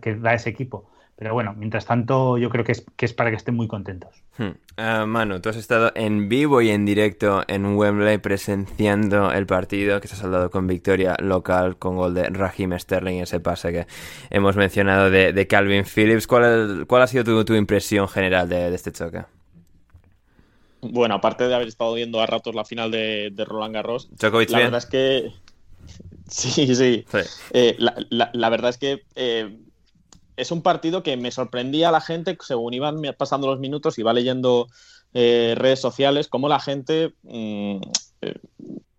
que da ese equipo. Pero bueno, mientras tanto, yo creo que es, que es para que estén muy contentos. Hmm. Uh, Manu, tú has estado en vivo y en directo en Wembley presenciando el partido que se ha saldado con victoria local con gol de Raheem Sterling, ese pase que hemos mencionado de, Calvin Phillips. ¿Cuál, ¿Cuál, ha sido tu, tu impresión general de, este choque? Bueno, aparte de haber estado viendo a ratos la final de, Roland Garros, la verdad es que [laughs] Sí, sí. Eh, la, la, verdad es que eh, es un partido que me sorprendía a la gente según iban pasando los minutos, iba leyendo eh, redes sociales, cómo la gente mm, eh,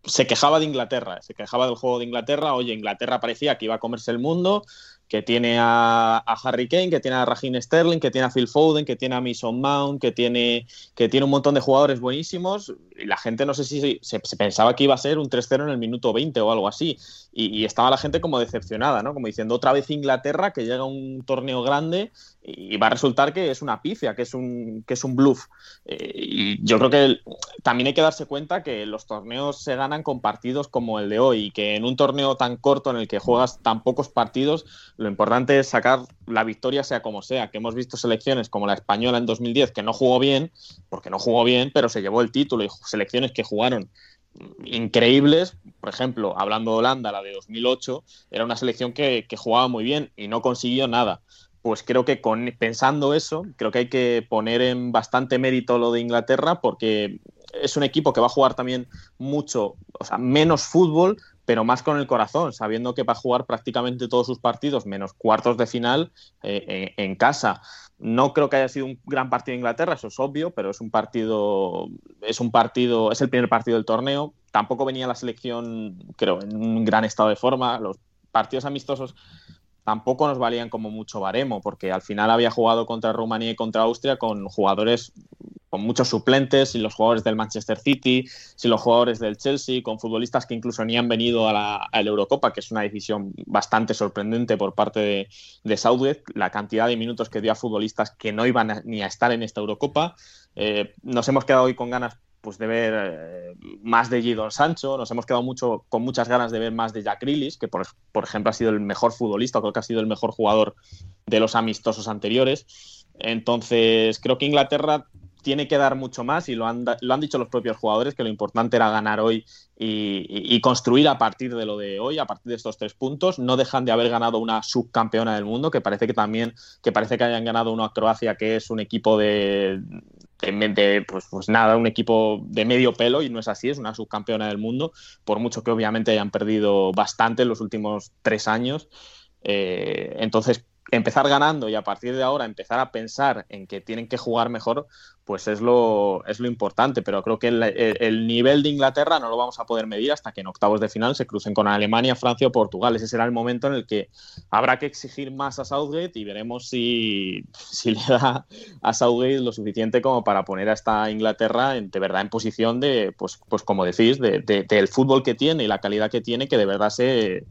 se quejaba de Inglaterra, se quejaba del juego de Inglaterra. Oye, Inglaterra parecía que iba a comerse el mundo, que tiene a, Harry Kane, que tiene a Raheem Sterling, que tiene a Phil Foden, que tiene a Mason Mount, que tiene, que tiene un montón de jugadores buenísimos. Y la gente no sé si se, pensaba que iba a ser un 3-0 en el minuto 20 o algo así. Y, estaba la gente como decepcionada, ¿no? Como diciendo otra vez Inglaterra que llega a un torneo grande y va a resultar que es una pifia, que es un, que es un bluff. Eh, y yo creo que también hay que darse cuenta que los torneos se ganan con partidos como el de hoy y que en un torneo tan corto en el que juegas tan pocos partidos, lo importante es sacar la victoria sea como sea, que hemos visto selecciones como la española en 2010 que no jugó bien, porque no jugó bien, pero se llevó el título y selecciones que jugaron increíbles, por ejemplo, hablando de Holanda, la de 2008, era una selección que, que jugaba muy bien y no consiguió nada pues creo que pensando eso, creo que hay que poner en bastante mérito lo de Inglaterra porque es un equipo que va a jugar también mucho, o sea, menos fútbol, pero más con el corazón, sabiendo que va a jugar prácticamente todos sus partidos, menos cuartos de final, eh, en, casa. No creo que haya sido un gran partido de Inglaterra, eso es obvio, pero es un partido, es un partido, es el primer partido del torneo. Tampoco venía la selección, creo, en un gran estado de forma. Los partidos amistosos tampoco nos valían como mucho baremo, porque al final había jugado contra Rumanía y contra Austria con jugadores con muchos suplentes, sin los jugadores del Manchester City, sin los jugadores del Chelsea, con futbolistas que incluso ni han venido a la, Eurocopa, que es una decisión bastante sorprendente por parte de, de la cantidad de minutos que dio a futbolistas que no iban ni a estar en esta Eurocopa. Eh, nos hemos quedado hoy con ganas pues de ver eh, más de Gidon Sancho, nos hemos quedado mucho con muchas ganas de ver más de Jack Grealish, que por, por, ejemplo ha sido el mejor futbolista, creo que ha sido el mejor jugador de los amistosos anteriores. Entonces, creo que Inglaterra tiene que dar mucho más y lo han, lo han dicho los propios jugadores que lo importante era ganar hoy y, construir a partir de lo de hoy, a partir de estos tres puntos. No dejan de haber ganado una subcampeona del mundo, que parece que también, que parece que hayan ganado una Croacia, que es un equipo de, de, pues, pues, nada, un equipo de medio pelo y no es así, es una subcampeona del mundo, por mucho que obviamente hayan perdido bastante en los últimos tres años. Eh, entonces, empezar ganando y a partir de ahora empezar a pensar en que tienen que jugar mejor, pues es lo, es lo importante. Pero creo que el, nivel de Inglaterra no lo vamos a poder medir hasta que en octavos de final se crucen con Alemania, Francia o Portugal. Ese será el momento en el que habrá que exigir más a Southgate y veremos si, si le da a Southgate lo suficiente como para poner a esta Inglaterra en, de verdad en posición de, pues, pues como decís, de, del fútbol que tiene y la calidad que tiene, que de verdad se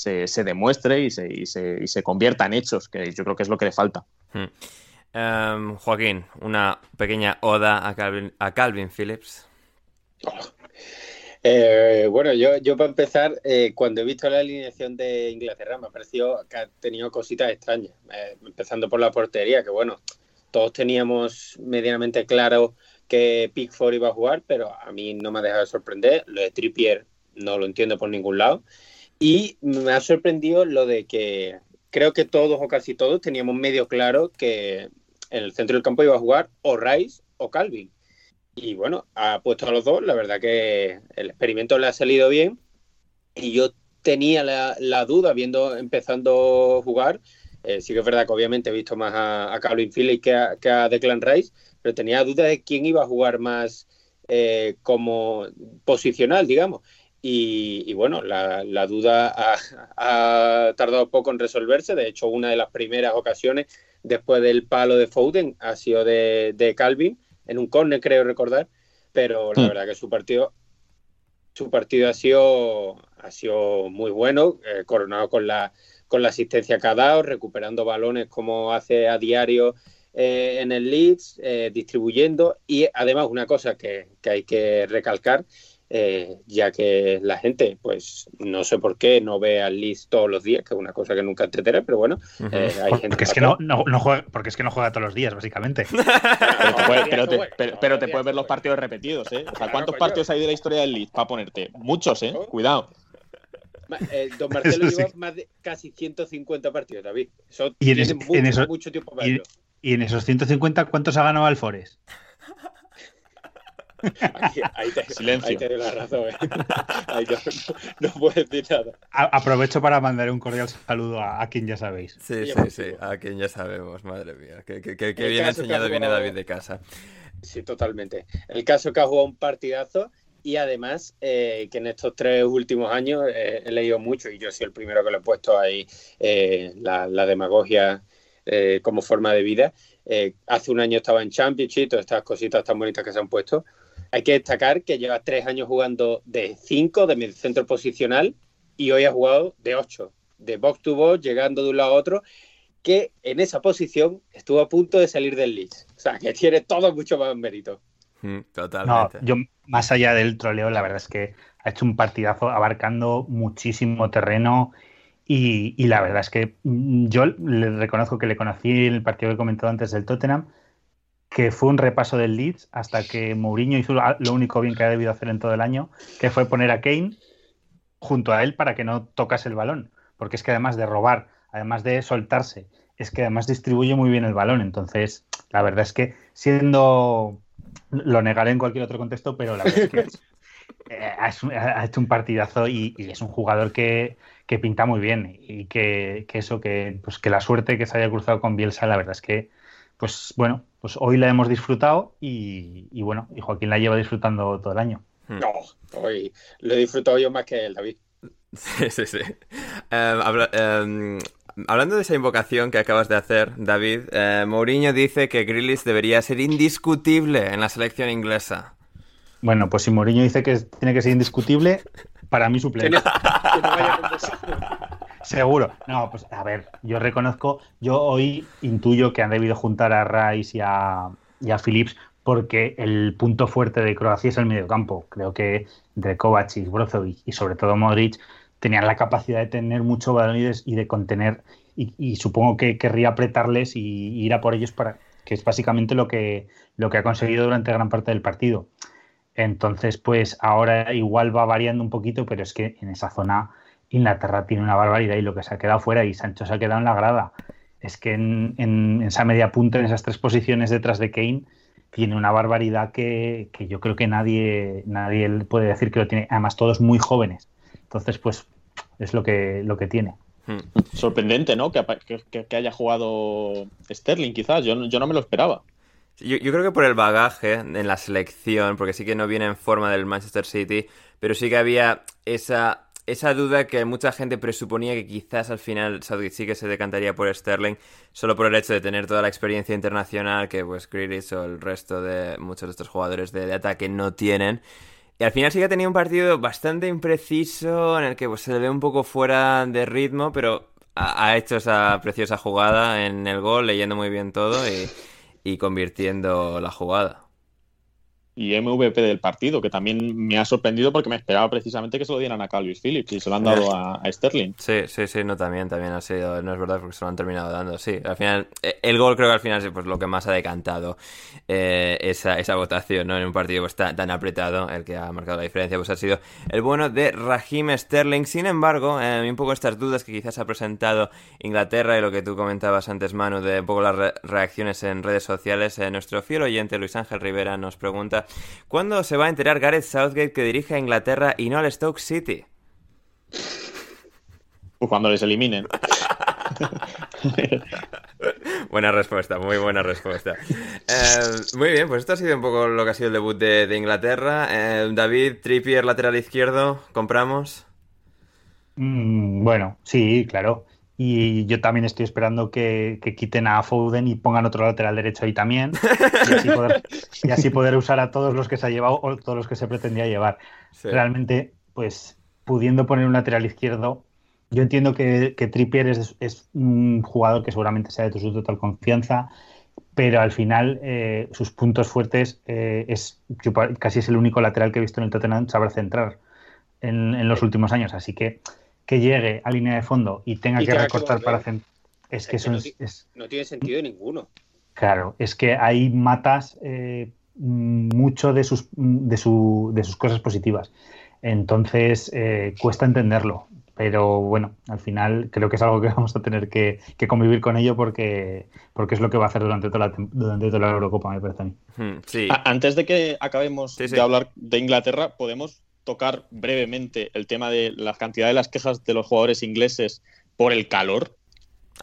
se, demuestre y se, y, se, convierta en hechos, que yo creo que es lo que le falta. Hmm. Em, Joaquín, una pequeña oda a Calvin, a Calvin Phillips. Eh, bueno, yo, yo para empezar, eh, cuando he visto la alineación de Inglaterra, me ha parecido que ha tenido cositas extrañas, eh, empezando por la portería, que bueno, todos teníamos medianamente claro que Pickford iba a jugar, pero a mí no me ha dejado de sorprender. Lo de Trippier no lo entiendo por ningún lado. Y me ha sorprendido lo de que creo que todos o casi todos teníamos medio claro que en el centro del campo iba a jugar o Rice o Calvin. Y bueno, ha puesto a los dos. La verdad que el experimento le ha salido bien. Y yo tenía la, duda, viendo empezando a jugar. Eh, sí que es verdad que obviamente he visto más a, Calvin Phillips que a, que a, Declan Rice, pero tenía duda de quién iba a jugar más eh, como posicional, digamos. Y, bueno, la, duda ha, tardado poco en resolverse. De hecho, una de las primeras ocasiones después del palo de Foden ha sido de, Calvin, en un córner, creo recordar. pero la Hmm. verdad que su partido su partido ha sido ha sido muy bueno, eh, coronado con la con la asistencia que ha dado, recuperando balones como hace a diario eh, en el Leeds, eh, distribuyendo y además una cosa que, que hay que recalcar, eh, ya que la gente, pues no sé por qué no ve al Leeds todos los días, que es una cosa que nunca entenderé, pero bueno, eh, hay gente Porque es, que no, no, no juega, porque es que no juega todos los días, básicamente. [laughs] Pero te, puede- pero te- Bueno, pero- pero te bueno, puedes ver los partidos repetidos, ¿eh? O sea, ¿cuántos partidos hay de la historia del Leeds para ponerte? Muchos, ¿eh? Cuidado. Ma- eh, don [laughs] Marcelo sí. lleva más de casi 150 partidos, David. Eso Y en tiene eso- mucho, en eso- mucho tiempo para Y, verlo. y en esos 150, ¿cuántos ha ganado Alfores? [laughs] Ahí, ahí te, Silencio. ahí te doy la razón. ¿eh? [laughs] Ahí no, no, no puedo decir nada. A- aprovecho para mandar un cordial saludo a, a quien ya sabéis. Sí, Sí, sí, sí, efectivo. a quien ya sabemos, madre mía. Qué, qué- qué- bien caso enseñado viene jugado- David de casa. Sí, totalmente. El caso que ha jugado un partidazo y además eh, que en estos tres últimos años eh, he leído mucho y yo soy el primero que le he puesto ahí eh, la, la demagogia eh, como forma de vida. Eh, hace un año estaba en Championship, todas estas cositas tan bonitas que se han puesto. Hay que destacar que lleva tres años jugando de cinco, de mediocentro posicional, y hoy ha jugado de ocho, de box to box, llegando de un lado a otro, que en esa posición estuvo a punto de salir del Leeds. O sea, que tiene todo mucho más mérito. Mm, No, Totalmente. yo más allá del troleo, la verdad es que ha hecho un partidazo abarcando muchísimo terreno y, y la verdad es que mm, yo le reconozco que le conocí en el partido que he comentado antes del Tottenham, que fue un repaso del Leeds hasta que Mourinho hizo lo único bien que ha debido hacer en todo el año, que fue poner a Kane junto a él para que no tocase el balón, porque es que además de robar, además de soltarse, es que además distribuye muy bien el balón, entonces la verdad es que siendo lo negaré en cualquier otro contexto, pero la verdad es que [laughs] eh, ha hecho- un partidazo y, y es un jugador que, que pinta muy bien. Y que, que eso, que, pues que la suerte que se haya cruzado con Bielsa, la verdad es que, pues bueno, pues hoy la hemos disfrutado y, y bueno, y Joaquín la lleva disfrutando todo el año. No, hoy lo he disfrutado yo más que él, David. Sí, sí, sí. Em, habla- em, hablando de esa invocación que acabas de hacer, David, eh, Mourinho dice que Grealish debería ser indiscutible en la selección inglesa. Bueno, pues si Mourinho dice que tiene que ser indiscutible, para mí Que suplente. no, que no vaya con vosotros. Seguro. No, pues a ver, yo reconozco, yo hoy intuyo que han debido juntar a Rice y a, y a Phillips porque el punto fuerte de Croacia es el mediocampo. Creo que de Kovacic, Brozovic y sobre todo Modric tenían la capacidad de tener mucho balón y de, contener y, y supongo que querría apretarles y, y ir a por ellos para que es básicamente lo que, lo que ha conseguido durante gran parte del partido. Entonces, pues ahora igual va variando un poquito, pero es que en esa zona Inglaterra tiene una barbaridad y lo que se ha quedado fuera y Sancho se ha quedado en la grada. Es que en, en esa media punta, en esas tres posiciones detrás de Kane, tiene una barbaridad que, que yo creo que nadie, nadie puede decir que lo tiene. Además, todos muy jóvenes. Entonces, pues es lo que, lo que tiene. Hmm. Sorprendente, ¿no? Que, haya jugado Sterling, quizás. Yo, no- yo no me lo esperaba. Yo, yo creo que por el bagaje en la selección, porque sí que no viene en forma del Manchester City, pero sí que había esa, esa duda que mucha gente presuponía que quizás al final Southgate sí que se decantaría por Sterling, solo por el hecho de tener toda la experiencia internacional que pues Grealish o el resto de muchos de estos jugadores de, ataque no tienen. Y al final sí que ha tenido un partido bastante impreciso en el que pues, se le ve un poco fuera de ritmo, pero ha, ha hecho esa preciosa jugada en el gol, leyendo muy bien todo y, y convirtiendo la jugada. Y MVP del partido, que también me ha sorprendido porque me esperaba precisamente que se lo dieran a Calvis Phillips y se lo han dado a, a Sterling. Sí, sí, sí, no, también, también ha sido, no es verdad porque se lo han terminado dando, sí, al final, eh, el gol creo que al final es pues, lo que más ha decantado eh, esa, esa votación, ¿no? En un partido pues, tan, tan apretado, el que ha marcado la diferencia pues ha sido el bueno de Raheem Sterling, sin embargo, eh, un poco estas dudas que quizás ha presentado Inglaterra y lo que tú comentabas antes, Manu, de un poco las re- reacciones en redes sociales, eh, nuestro fiel oyente Luis Ángel Rivera nos pregunta, ¿cuándo se va a enterar Gareth Southgate que dirige a Inglaterra y no al Stoke City? Pues cuando les eliminen. [laughs] Buena respuesta, muy buena respuesta. Eh, muy bien, pues esto ha sido un poco lo que ha sido el debut de, de Inglaterra. Eh, David, Trippier, lateral izquierdo, compramos. Mm, bueno, sí, claro. Y yo también estoy esperando que, quiten a Foden y pongan otro lateral derecho ahí también. Y así poder, usar a todos los que se ha llevado o todos los que se pretendía llevar. Realmente, pues pudiendo poner un lateral izquierdo, yo entiendo que, que Trippier es, un jugador que seguramente sea de su total confianza, pero al final eh, sus puntos fuertes eh, es casi es el único lateral que he visto en el Tottenham saber centrar en, en los últimos años. Así que que llegue a línea de fondo y tenga que recortar para hacer. Es que, eso no, tiene sentido ninguno. Claro, es que ahí matas eh, mucho de sus, de, su, de sus cosas positivas. Entonces, eh, cuesta entenderlo. Pero bueno, al final creo que es algo que [laughs] vamos a tener que, convivir con ello porque, porque es lo que va a hacer durante toda la, durante toda la Eurocopa, me parece a mí. Hmm, sí. Antes de que acabemos de hablar de Inglaterra, podemos tocar brevemente el tema de la cantidad de las quejas de los jugadores ingleses por el calor.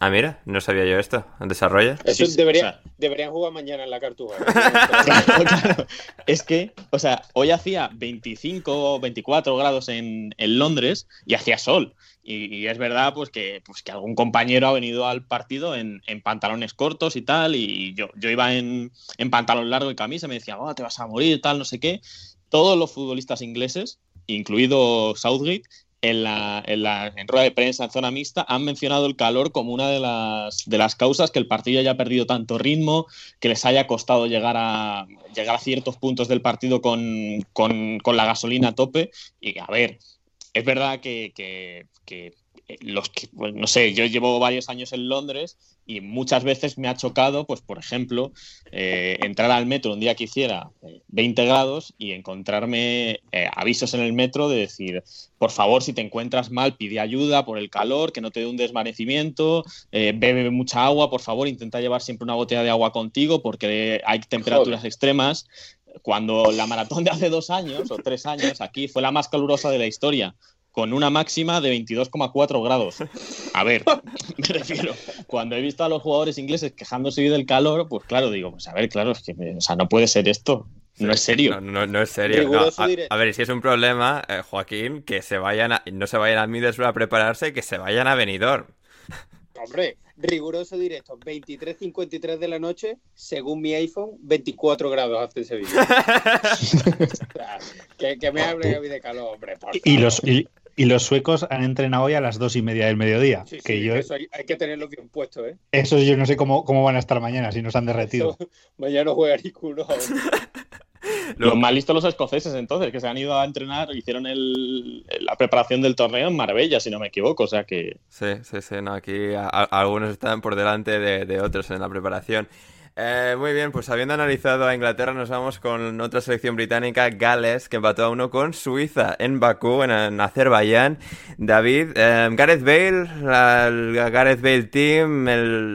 Ah, mira, no sabía yo esto. ¿Desarrolla? Eso debería, deberían jugar mañana en la Cartuja. [laughs] Es que, o sea, hoy hacía 25 o 24 grados en, Londres y hacía sol. Y, es verdad pues que, pues que algún compañero ha venido al partido en, pantalones cortos y tal. Y yo, yo iba en, pantalón largo y camisa y me decía, oh, te vas a morir, tal, no sé qué todos los futbolistas ingleses, incluido Southgate, en la, en la rueda de prensa en zona mixta han mencionado el calor como una de las, de las causas que el partido haya perdido tanto ritmo, que les haya costado llegar a, llegar a ciertos puntos del partido con, la gasolina a tope. Y a ver, es verdad que, que los que, pues, no sé, yo llevo varios años en Londres y muchas veces me ha chocado, pues por ejemplo, eh, entrar al metro un día que hiciera 20 eh, grados y encontrarme eh, avisos en el metro de decir, por favor, si te encuentras mal, pide ayuda por el calor, que no te dé un desvanecimiento, bebe mucha agua, por favor, intenta llevar siempre una botella de agua contigo porque hay temperaturas extremas. Cuando la maratón de hace dos años o tres años aquí fue la más calurosa de la historia, con una máxima de 22,4 grados. A ver, [laughs] me refiero, cuando he visto a los jugadores ingleses quejándose del calor, pues claro, digo, pues a ver, claro, es que o sea, no puede ser esto. No es serio. No, no, es serio. a, ver, si es un problema, eh, Joaquín, que se vayan a, no se vayan a Middlesbrough a prepararse, que se vayan a Benidorm. Hombre, riguroso directo, 23.53 de la noche, según mi iPhone, 24 grados hace ese vídeo. [laughs] que, me hable a mí de calor, hombre. y, los, y los suecos han entrenado hoy a las dos y media del mediodía. que yo... eso hay, que tenerlo bien puesto, ¿eh? Eso yo no sé cómo, cómo van a estar mañana, si nos han derretido. mañana no juega ni culo. [laughs] Los más listos los escoceses, entonces, que se han ido a entrenar, hicieron la preparación del torneo en Marbella, si no me equivoco, o sea que... Sí, sí, sí, no, aquí algunos están por delante de otros en la preparación. Eh, muy bien, pues habiendo analizado a Inglaterra, nos vamos con otra selección británica, Gales, que empató a uno con Suiza en Bakú, en, Azerbaiyán. David, eh, Gareth Bale, el Gareth Bale Team,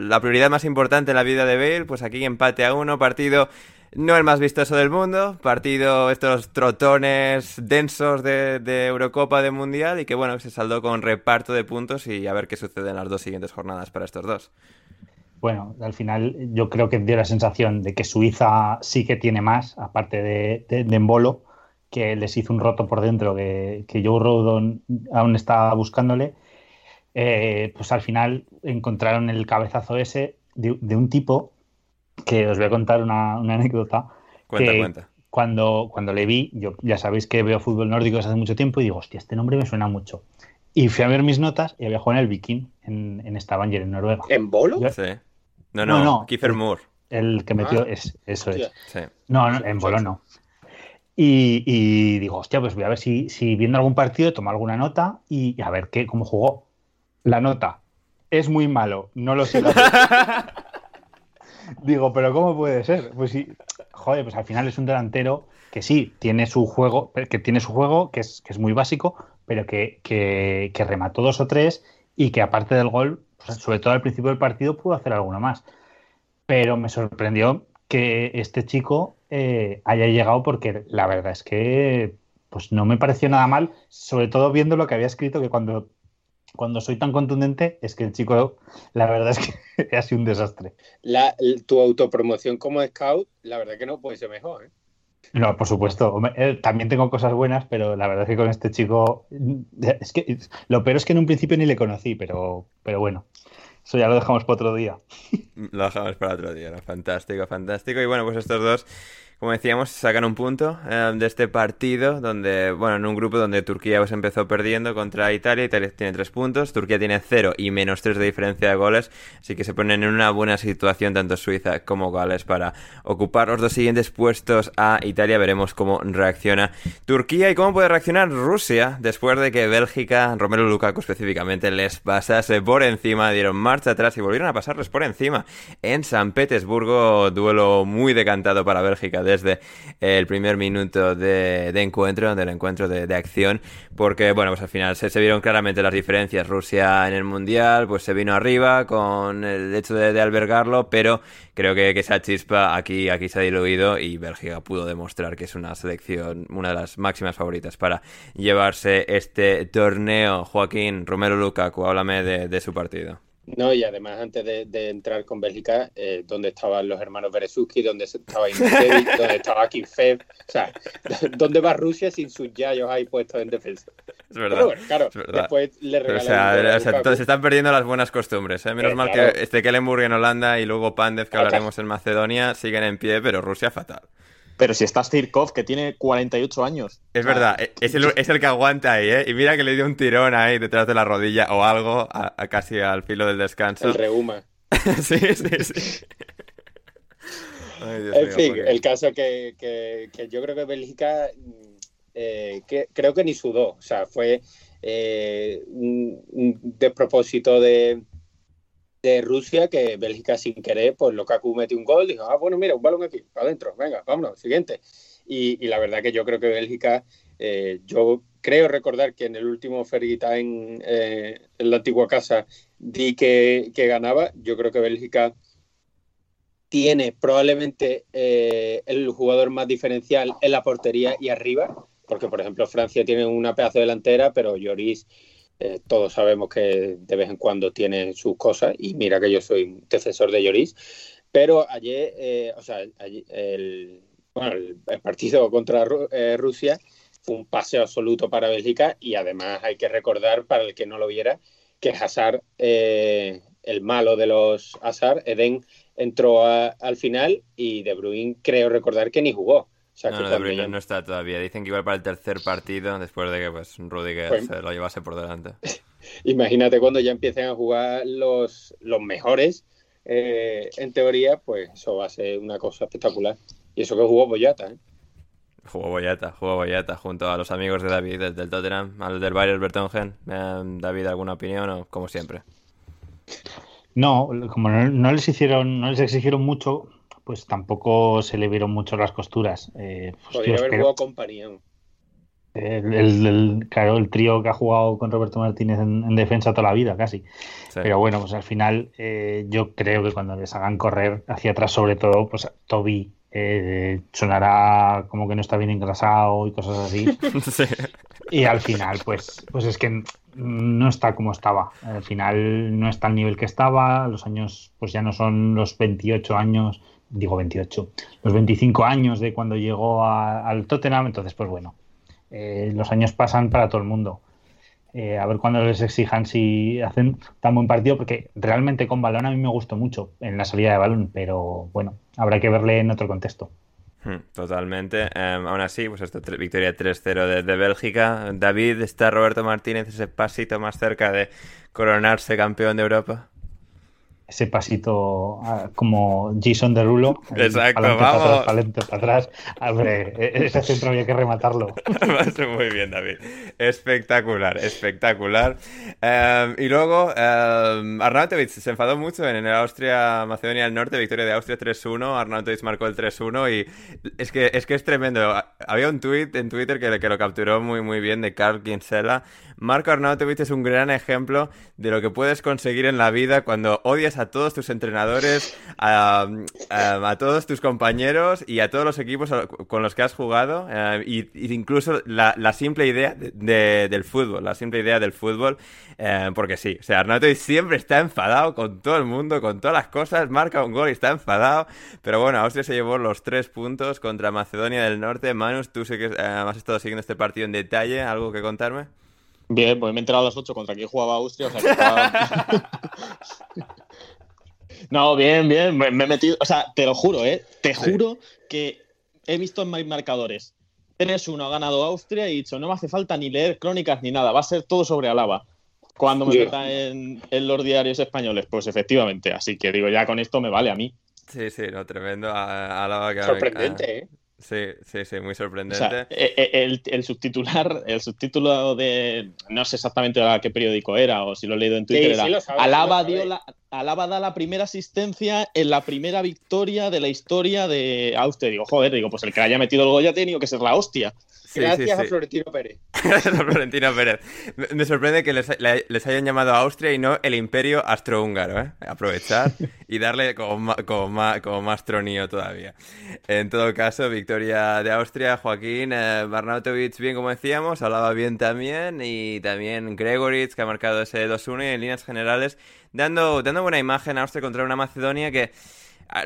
la prioridad más importante en la vida de Bale, pues aquí empate a uno, partido no el más vistoso del mundo, partido estos trotones densos de, de, Eurocopa de Mundial y que bueno, se saldó con reparto de puntos y a ver qué sucede en las dos siguientes jornadas para estos dos bueno, al final yo creo que dio la sensación de que Suiza sí que tiene más, aparte de, de, Embolo, que les hizo un roto por dentro, que, que Joe Rodon aún estaba buscándole. Eh, pues al final encontraron el cabezazo ese de, un tipo que os voy a contar una, anécdota. Cuenta, cuenta. Cuando, cuando le vi, yo ya sabéis que veo fútbol nórdico desde hace mucho tiempo y digo, hostia, este nombre me suena mucho. Y fui a ver mis notas y había jugado en el Viking, en, en Stavanger, en Noruega. ¿En Bolo? sí. No, no, no, Kiefer Moore. El que metió, ah. es, eso es. No, no, en Bolón no. Y, digo, hostia, pues voy a ver si, si viendo algún partido tomo alguna nota y, a ver qué, cómo jugó. La nota es muy malo, no lo sé. [laughs] digo, pero ¿cómo puede ser? Pues sí, joder, pues al final es un delantero que sí, tiene su juego, que tiene su juego, que es, que es muy básico, pero que, que, que remató dos o tres y que aparte del gol sobre todo al principio del partido pudo hacer alguno más. Pero me sorprendió que este chico eh, haya llegado porque la verdad es que pues no me pareció nada mal, sobre todo viendo lo que había escrito, que cuando, cuando soy tan contundente es que el chico, la verdad es que [laughs] ha sido un desastre. La, tu autopromoción como scout, la verdad que no puede ser mejor. ¿eh? No, por supuesto. Eh, también tengo cosas buenas, pero la verdad es que con este chico. Es que lo peor es que en un principio ni le conocí, pero, pero bueno. Eso ya lo dejamos para otro día. Lo dejamos para otro día, fantástico, fantástico. Y bueno, pues estos dos como decíamos, sacan un punto eh, de este partido, donde, bueno, en un grupo donde Turquía pues, empezó perdiendo contra Italia, Italia tiene tres puntos, Turquía tiene cero y menos tres de diferencia de goles, así que se ponen en una buena situación tanto Suiza como Gales para ocupar los dos siguientes puestos a Italia, veremos cómo reacciona Turquía y cómo puede reaccionar Rusia después de que Bélgica, Romero Lukaku específicamente, les pasase por encima, dieron marcha atrás y volvieron a pasarles por encima en San Petersburgo, duelo muy decantado para Bélgica desde el primer minuto de, encuentro, del encuentro de, acción, porque, bueno, pues al final se, vieron claramente las diferencias. Rusia en el Mundial, pues se vino arriba con el hecho de, albergarlo, pero creo que, esa chispa aquí, aquí se ha diluido y Bélgica pudo demostrar que es una selección, una de las máximas favoritas para llevarse este torneo. Joaquín, Romero Lukaku, háblame de su partido. No, y además antes de, entrar con Bélgica, eh, donde estaban los hermanos Berezuski, donde estaba Instevic, [laughs] donde estaba Kinfev, o sea, [laughs] ¿dónde va Rusia sin sus yayos ahí puestos en defensa? Es verdad. claro, después le regalan... O sea, se están perdiendo las buenas costumbres, ¿eh? Menos eh, mal que este Kellenburg en Holanda y luego Pandev, que hablaremos en Macedonia, siguen en pie, pero Rusia fatal. Pero si está Stirkov, que tiene 48 años. Es verdad, es el, es el, que aguanta ahí, ¿eh? Y mira que le dio un tirón ahí detrás de la rodilla o algo, a, casi al filo del descanso. El reuma. [laughs] sí, sí, sí. [laughs] en fin, el caso que, que, que, yo creo que Bélgica, eh, que, creo que ni sudó. O sea, fue eh, un despropósito de, de Rusia que Bélgica sin querer, pues Lukaku metió un gol, dijo, ah, bueno, mira, un balón aquí, para adentro, venga, vámonos, siguiente. Y, la verdad que yo creo que Bélgica, eh, yo creo recordar que en el último Ferguita en, eh, en la antigua casa di que, ganaba, yo creo que Bélgica tiene probablemente eh, el jugador más diferencial en la portería y arriba, porque por ejemplo Francia tiene una pedazo delantera, pero Lloris eh, todos sabemos que de vez en cuando tiene sus cosas y mira que yo soy un defensor de Lloris, pero ayer, eh, o sea, el, partido contra eh, Rusia fue un paseo absoluto para Bélgica y además hay que recordar, para el que no lo viera, que Hazard, el malo de los Hazard, Eden, entró al final y De Bruyne creo recordar que ni jugó no, no, no está todavía. Dicen que igual para el tercer partido, después de que pues Rudiger pues se lo llevase por delante. [laughs] Imagínate cuando ya empiecen a jugar los, los mejores, eh, en teoría, pues eso va a ser una cosa espectacular. Y eso que jugó Boyata, ¿eh? Jugó Boyata, jugó Boyata junto a los amigos de David desde el Tottenham, al del Bayern Bertongen. David, ¿alguna opinión o como siempre? No, como no les hicieron, no les exigieron mucho, pues tampoco se le vieron mucho las costuras. Eh, Podría haber jugado compañía. El, claro, el trío que ha jugado con Roberto Martínez en, defensa toda la vida, casi. Pero bueno, pues al final eh, yo creo que cuando les hagan correr hacia atrás, sobre todo, pues Toby eh, sonará como que no está bien engrasado y cosas así. [laughs] Y al final, pues, pues es que no está como estaba. Al final no está al nivel que estaba. Los años, pues ya no son los 28 años digo 28, los 25 años de cuando llegó al Tottenham, entonces pues bueno, eh, los años pasan para todo el mundo. Eh, a ver cuándo les exijan si hacen tan buen partido, porque realmente con balón a mí me gustó mucho en la salida de balón, pero bueno, habrá que verle en otro contexto. Hmm, totalmente. Em, aún así, pues esta victoria 3-0 de, de, Bélgica. David, ¿está Roberto Martínez ese pasito más cerca de coronarse campeón de Europa? Ese pasito ah, como Jason Derulo. Exacto, vamos. Para atrás, para atrás. Hombre, e-, ese centro había que rematarlo. [laughs] Muy bien, David. Espectacular, espectacular. Em, y luego, um, Arnautovic se enfadó mucho en el Austria-Macedonia del Norte, victoria de Austria 3-1. Arnautovic marcó el 3-1 y es que, es que es tremendo. Había un tuit en Twitter que, que lo capturó muy, muy bien de Carl Kinsella. Marco Arnautovic es un gran ejemplo de lo que puedes conseguir en la vida cuando odias a todos tus entrenadores, a, todos tus compañeros y a todos los equipos con los que has jugado, eh, y, incluso la, simple idea del fútbol, la simple idea del fútbol, eh, porque sí, o sea, Arnautovic siempre está enfadado con todo el mundo, con todas las cosas, marca un gol y está enfadado, pero bueno, Austria se llevó los tres puntos contra Macedonia del Norte. Manus, tú sé que eh, has estado siguiendo este partido en detalle, ¿algo que contarme? Bien, pues me he enterado a las 8 contra quién jugaba Austria. O sea, [laughs] no, bien, bien. Me, he metido. O sea, te lo juro, ¿eh? Te juro que he visto en mis marcadores. 3-1 ha ganado Austria y he dicho, no me hace falta ni leer crónicas ni nada, va a ser todo sobre Alaba. Cuando me meta en, los diarios españoles, pues efectivamente. Así que digo, ya con esto me vale a mí. Sí, sí, no, tremendo. Alaba que Sorprendente, ¿eh? Sí, sí, sí, muy sorprendente. Eh, eh, el, el, subtitular, el subtítulo de. No sé exactamente a qué periódico era o si lo he leído en Twitter. era, Alaba, dio la, Alaba da la primera asistencia en la primera victoria de la historia de Austria. Digo, joder, digo, pues el que haya metido el gol ya ha tenido que ser la hostia. Gracias a Florentino Pérez. [laughs] Gracias a Florentino Pérez. Me, sorprende que les, hayan llamado a Austria y no el imperio astrohúngaro. ¿eh? Aprovechar y darle como, como, como, más tronío todavía. En todo caso, victoria de Austria. Joaquín eh, Barnautovic, bien como decíamos, hablaba bien también. Y también Gregoritz, que ha marcado ese 2-1 y en líneas generales, dando, dando buena imagen a Austria contra una Macedonia que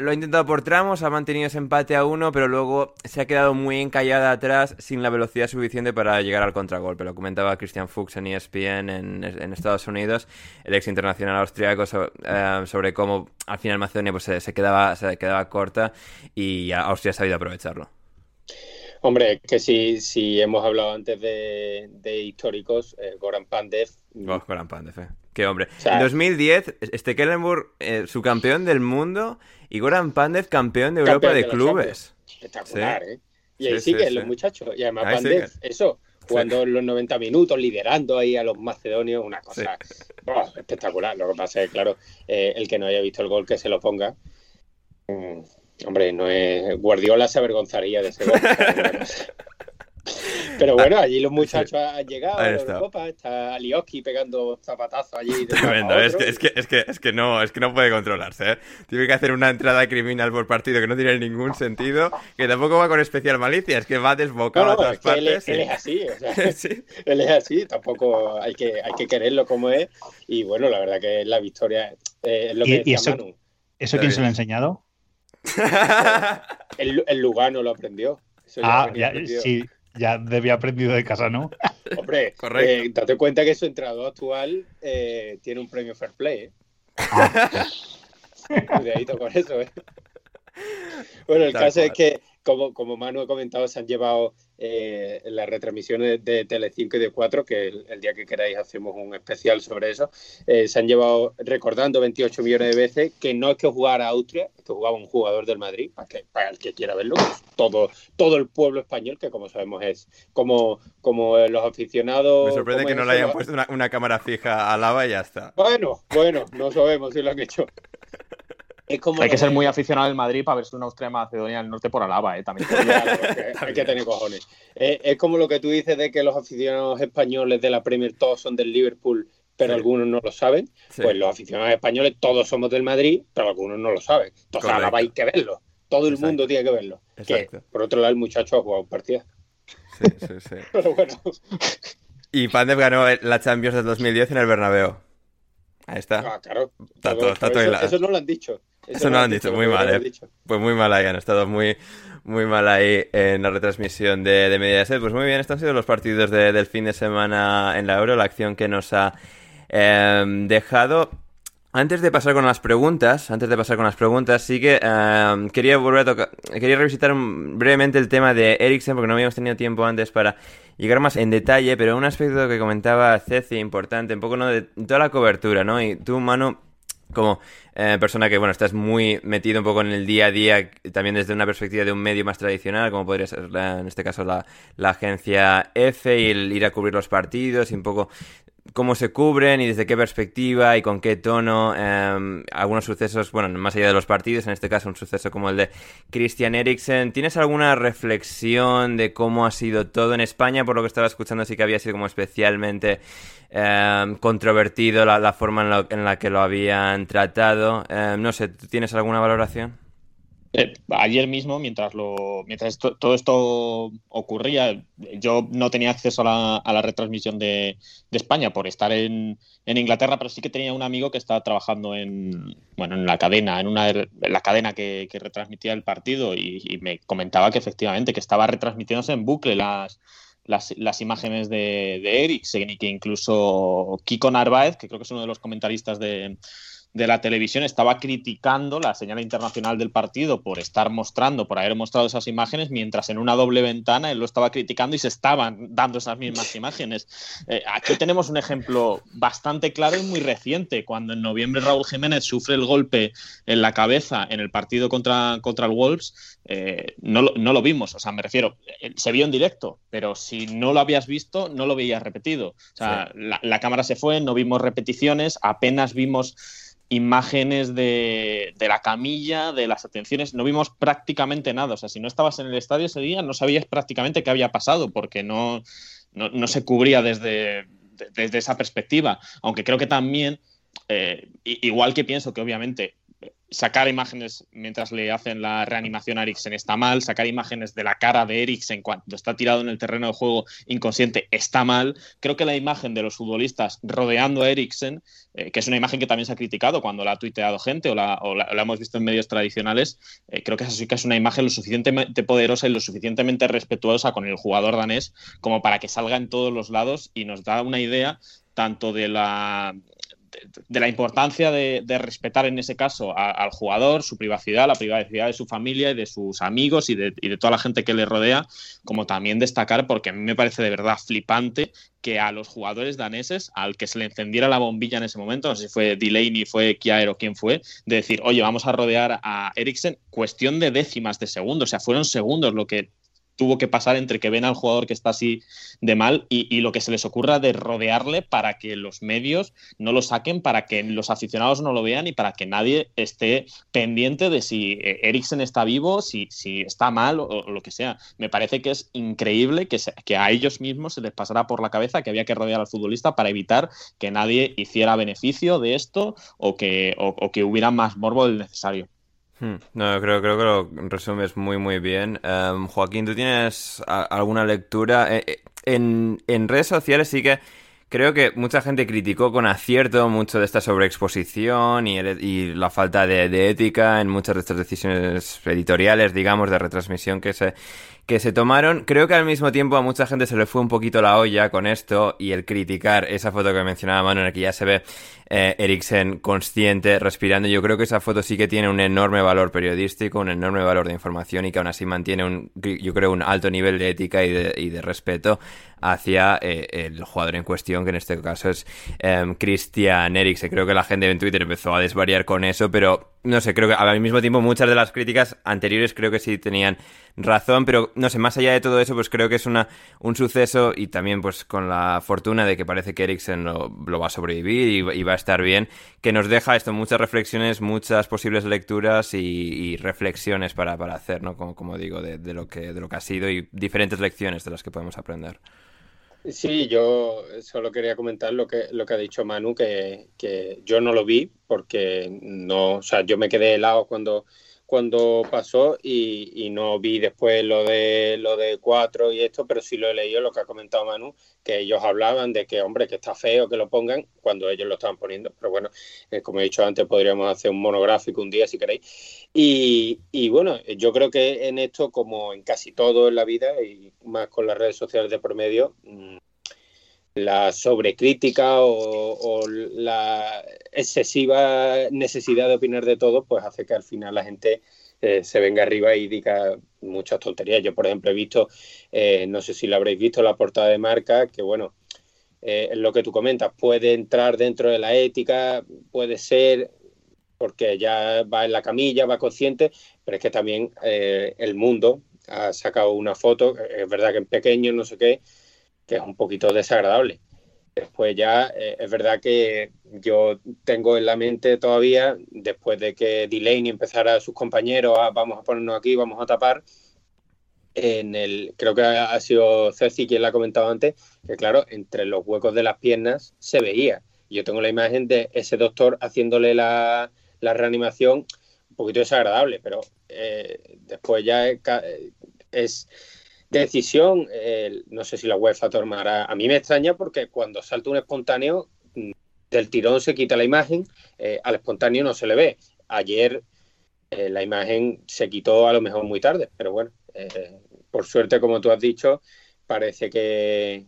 lo ha intentado por tramos, ha mantenido ese empate a uno, pero luego se ha quedado muy encallada atrás sin la velocidad suficiente para llegar al contragolpe. Lo comentaba Christian Fuchs en ESPN en, Estados Unidos, el ex internacional austriaco, eh, sobre cómo al final Macedonia pues, se, quedaba, se quedaba corta y Austria ha sabido aprovecharlo. Hombre, que si, si hemos hablado antes de, históricos, eh, Goran Pandev. Oh, Goran Pandev, eh. Qué hombre. en 2010, Stekelenburg, eh, su campeón del mundo, y Goran Pandev, campeón de Europa de, clubes. Espectacular, ¿eh? Y ahí siguen los muchachos. Y además Pandev, eso, jugando los 90 minutos, liderando ahí a los macedonios, una cosa espectacular. Lo que pasa es, claro, eh, el que no haya visto el gol, que se lo ponga. Mm, hombre, no es. Guardiola se avergonzaría de ese gol. [laughs] Pero bueno, ah, allí los muchachos han llegado a Europa, está Alioski pegando zapatazos allí. Tremendo, es que, es, que, es, que, es, que no, es que no puede controlarse. ¿eh? Tiene que hacer una entrada criminal por partido que no tiene ningún sentido, que tampoco va con especial malicia, es que va desbocado a todas partes. Él, es así, o sea, [laughs] él es así, tampoco hay que, hay que quererlo como es. Y bueno, la verdad que la victoria es lo que ¿Y, eso, ¿Eso quién se lo ha enseñado? [laughs] el, el Lugano lo aprendió. ah, ya, sí, ya debía aprendido de casa, ¿no? Hombre, [laughs] eh, date cuenta que su entrenador actual eh, tiene un premio Fair Play. ¿eh? Ah. [laughs] Cuidadito con eso, ¿eh? Bueno, el caso es que como, como Manu ha comentado, se han llevado eh, las retransmisiones de, Telecinco y de 4, que el, día que queráis hacemos un especial sobre eso, eh, se han llevado recordando 28 millones de veces que no es que jugara a Austria, es que jugaba un jugador del Madrid, para, que, para el que quiera verlo, pues, todo, todo el pueblo español, que como sabemos es como, como los aficionados... Me sorprende que no le hayan puesto una, una cámara fija a lava y ya está. Bueno, bueno, no sabemos si lo han hecho. Hay que ser muy aficionado al Madrid para verse una Austria Macedonia del Norte por Alaba, ¿eh? [laughs] También. hay que tener cojones. Eh, es como lo que tú dices de que los aficionados españoles de la Premier todos son del Liverpool, pero algunos no lo saben. Pues los aficionados españoles todos somos del Madrid, pero algunos no lo saben. Entonces Alaba hay que verlo. Todo el mundo tiene que verlo. por otro lado, el muchacho ha jugado un partido. Sí, sí, sí. [laughs] pero bueno. Y Pandev ganó la Champions del 2010 en el Bernabéu. Ahí está. Ah, claro. Está todo, está todo eso, eso, no lo han dicho. Eso, no lo han dicho, muy mal, ¿eh? Pues muy mal ahí, han estado muy, muy mal ahí en la retransmisión de, de Mediaset. Pues muy bien, estos han sido los partidos del fin de semana en la Euro, la acción que nos ha em, dejado. Antes de pasar con las preguntas, antes de pasar con las preguntas, sí que em, quería volver a tocar, quería revisitar brevemente el tema de Eriksen, porque no habíamos tenido tiempo antes para llegar más en detalle, pero un aspecto que comentaba Ceci importante, un poco ¿no? de toda la cobertura, ¿no? Y tú, mano, como eh, persona que, bueno, estás muy metido un poco en el día a día, también desde una perspectiva de un medio más tradicional, como podría ser en este caso la, agencia F y el ir a cubrir los partidos y un poco cómo se cubren y desde qué perspectiva y con qué tono em, algunos sucesos, bueno, más allá de los partidos, en este caso un suceso como el de Christian Eriksen. ¿Tienes alguna reflexión de cómo ha sido todo en España? Por lo que estaba escuchando, sí que había sido como especialmente em, controvertido la, forma en, la que lo habían tratado. Em, no sé, ¿tienes alguna valoración? Eh, ayer mismo, mientras, lo, mientras todo esto ocurría, yo no tenía acceso a la, retransmisión de, España por estar en, Inglaterra, pero sí que tenía un amigo que estaba trabajando en, bueno, en la cadena, en, una, la cadena que, retransmitía el partido y, me comentaba que efectivamente que estaba retransmitiéndose en bucle las, las, imágenes de, de Eriksen y que incluso Kiko Narváez, que creo que es uno de los comentaristas de de la televisión estaba criticando la señal internacional del partido por estar mostrando, por haber mostrado esas imágenes, mientras en una doble ventana él lo estaba criticando y se estaban dando esas mismas imágenes. Eh, aquí tenemos un ejemplo bastante claro y muy reciente, cuando en noviembre Raúl Jiménez sufre el golpe en la cabeza en el partido contra, contra el Wolves, eh, no, lo, vimos, o sea, me refiero, eh, se vio en directo, pero si no lo habías visto, no lo veías repetido. O sea, la cámara se fue, no vimos repeticiones, apenas vimos imágenes de, la camilla, de las atenciones, no vimos prácticamente nada. O sea, si no estabas en el estadio ese día, no sabías prácticamente qué había pasado, porque no, no, se cubría desde, desde, esa perspectiva. Aunque creo que también, eh, igual que pienso que obviamente sacar imágenes mientras le hacen la reanimación a Eriksen está mal, sacar imágenes de la cara de Eriksen cuando está tirado en el terreno de juego inconsciente está mal. Creo que la imagen de los futbolistas rodeando a Eriksen, eh, que es una imagen que también se ha criticado cuando la ha tuiteado gente o la, hemos visto en medios tradicionales, eh, creo que esa sí que es una imagen lo suficientemente poderosa y lo suficientemente respetuosa con el jugador danés como para que salga en todos los lados y nos da una idea tanto de la de la importancia de, respetar en ese caso al jugador, su privacidad, la privacidad de su familia y de sus amigos y de, toda la gente que le rodea, como también destacar, porque a mí me parece de verdad flipante que a los jugadores daneses, al que se le encendiera la bombilla en ese momento, no sé si fue Delaney, fue Kjaer o quién fue, de decir, oye, vamos a rodear a Eriksen, cuestión de décimas de segundo, o sea, fueron segundos lo que tuvo que pasar entre que ven al jugador que está así de mal y, lo que se les ocurra de rodearle para que los medios no lo saquen, para que los aficionados no lo vean y para que nadie esté pendiente de si eh, Eriksen está vivo, si, si está mal o, lo que sea. Me parece que es increíble que, que a ellos mismos se les pasara por la cabeza que había que rodear al futbolista para evitar que nadie hiciera beneficio de esto o que, o que hubiera más morbo del necesario. Hmm. No, creo, creo que lo resumes muy, muy bien. Em, Joaquín, ¿tú tienes alguna lectura? Eh, eh, en, en redes sociales sí que creo que mucha gente criticó con acierto mucho de esta sobreexposición y, y la falta de, ética en muchas de estas decisiones editoriales, digamos, de retransmisión que se, que se tomaron. Creo que al mismo tiempo a mucha gente se le fue un poquito la olla con esto y el criticar esa foto que mencionaba Manu en la que ya se ve eh, consciente, respirando. Yo creo que esa foto sí que tiene un enorme valor periodístico, un enorme valor de información y que aún así mantiene un, yo creo, un alto nivel de ética y de, y de respeto hacia eh, el jugador en cuestión, que en este caso es em, Christian Eriksen. Creo que la gente en Twitter empezó a desvariar con eso, pero no sé, creo que al mismo tiempo muchas de las críticas anteriores creo que sí tenían razón, pero no sé, más allá de todo eso, pues creo que es una, un suceso y también pues con la fortuna de que parece que Eriksen lo, va a sobrevivir y, va a estar bien, que nos deja esto muchas reflexiones, muchas posibles lecturas y, reflexiones para, para, hacer, ¿no? Como, como digo, de, de, lo que, de lo que ha sido y diferentes lecciones de las que podemos aprender. Sí, yo solo quería comentar lo que, lo que ha dicho Manu, que, que yo no lo vi porque no, o sea, yo me quedé helado cuando cuando pasó y, no vi después lo de lo de cuatro y esto, pero sí lo he leído lo que ha comentado Manu, que ellos hablaban de que, hombre, que está feo que lo pongan cuando ellos lo estaban poniendo. Pero bueno, eh, como he dicho antes, podríamos hacer un monográfico un día si queréis. Y, y, bueno, yo creo que en esto, como en casi todo en la vida, y más con las redes sociales de promedio, mm, la sobrecrítica o, la excesiva necesidad de opinar de todo, pues hace que al final la gente eh, se venga arriba y diga muchas tonterías. Yo, por ejemplo, he visto, eh, no sé si lo habréis visto, la portada de marca, que bueno, eh, lo que tú comentas, puede entrar dentro de la ética, puede ser porque ya va en la camilla, va consciente, pero es que también el mundo ha sacado una foto, es verdad que en pequeño, no sé qué, que es un poquito desagradable. Después ya eh, es verdad que yo tengo en la mente todavía, después de que Delaney empezara a sus compañeros a vamos a ponernos aquí, vamos a tapar, en el, creo que ha sido Ceci quien la ha comentado antes, que claro, entre los huecos de las piernas se veía. Yo tengo la imagen de ese doctor haciéndole la, la reanimación un poquito desagradable, pero eh, después ya es decisión, no sé si la UEFA tomará. A mí me extraña porque cuando salta un espontáneo, mm, del tirón se quita la imagen, eh, al espontáneo no se le ve. Ayer eh, la imagen se quitó a lo mejor muy tarde, pero bueno, eh, por suerte, como tú has dicho, parece que,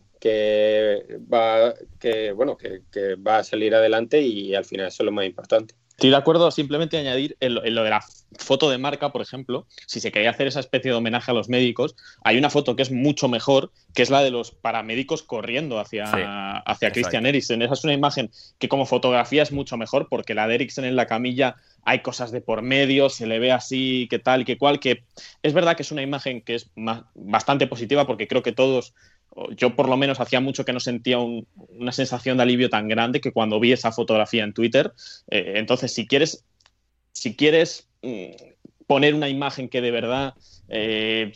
va, que, bueno, que va a salir adelante y al final eso es lo más importante. Estoy de acuerdo simplemente añadir en lo, de la foto de marca, por ejemplo, si se quería hacer esa especie de homenaje a los médicos, hay una foto que es mucho mejor, que es la de los paramédicos corriendo hacia, hacia Christian Eriksen. Esa es una imagen que como fotografía es mucho mejor, porque la de Eriksen en la camilla hay cosas de por medio, se le ve así, que tal, que cual, que es verdad que es una imagen que es bastante positiva, porque creo que todos yo por lo menos hacía mucho que no sentía una sensación de alivio tan grande que cuando vi esa fotografía en Twitter. Eh, entonces, si quieres, si quieres mm, poner una imagen que de verdad eh,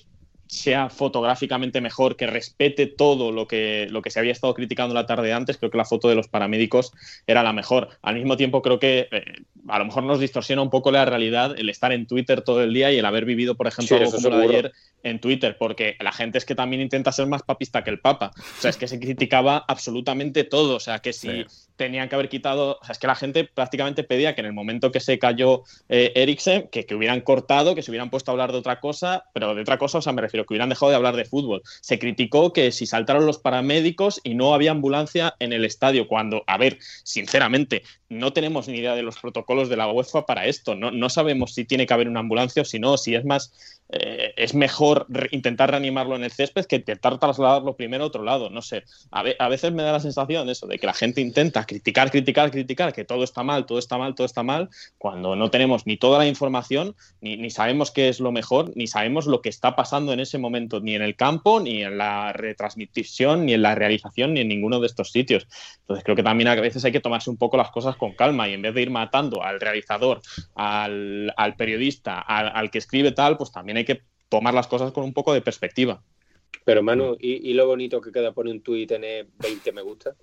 sea fotográficamente mejor, que respete todo lo que, lo que se había estado criticando la tarde antes, creo que la foto de los paramédicos era la mejor. Al mismo tiempo, creo que eh, a lo mejor nos distorsiona un poco la realidad el estar en Twitter todo el día y el haber vivido, por ejemplo, algo como de ayer en Twitter, porque la gente es que también intenta ser más papista que el Papa. O sea, es que se criticaba absolutamente todo. O sea, que si tenían que haber quitado. O sea, es que la gente prácticamente pedía que en el momento que se cayó eh, Eriksen, que, que hubieran cortado, que se hubieran puesto a hablar de otra cosa, pero de otra cosa, o sea, me refiero, que hubieran dejado de hablar de fútbol. Se criticó que si saltaron los paramédicos y no había ambulancia en el estadio, cuando, a ver, sinceramente, no tenemos ni idea de los protocolos de la UEFA para esto. No, no sabemos si tiene que haber una ambulancia o si no, si es más eh, es mejor intentar reanimarlo en el césped que intentar trasladarlo primero a otro lado. No sé, a, veces me da la sensación eso, de que la gente intenta criticar, criticar, criticar, que todo está mal, todo está mal, todo está mal, cuando no tenemos ni toda la información, ni, ni sabemos qué es lo mejor, ni sabemos lo que está pasando en ese momento, ni en el campo, ni en la retransmisión, ni en la realización, ni en ninguno de estos sitios. Entonces creo que también a veces hay que tomarse un poco las cosas con calma y en vez de ir matando al realizador, al, periodista, al que escribe tal, pues también hay que tomar las cosas con un poco de perspectiva. Pero Manu, ¿y, lo bonito que queda poner un tuit y tener 20 me gusta?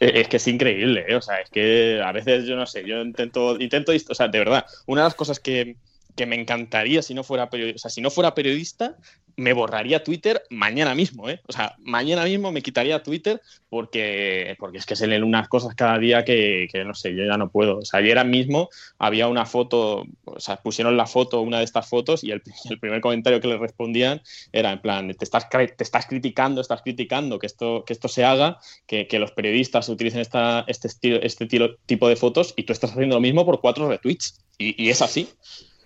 es, que, es, increíble, ¿eh? o sea, es que a veces yo no sé, yo intento, intento, o sea, de verdad, una de las cosas que, que me encantaría si no fuera periodista, o sea, si no fuera periodista, me borraría Twitter mañana mismo, ¿eh? O sea, mañana mismo me quitaría Twitter porque, porque es que se leen unas cosas cada día que, no sé, yo ya no puedo. O sea, ayer mismo había una foto, o sea, pusieron la foto, una de estas fotos, y el, [laughs] primer comentario que le respondían era en plan, te estás, te estás criticando, estás criticando que esto, que esto se haga, que, los periodistas utilicen esta, este, estilo, este tipo de fotos, y tú estás haciendo lo mismo por cuatro retweets. Y es así.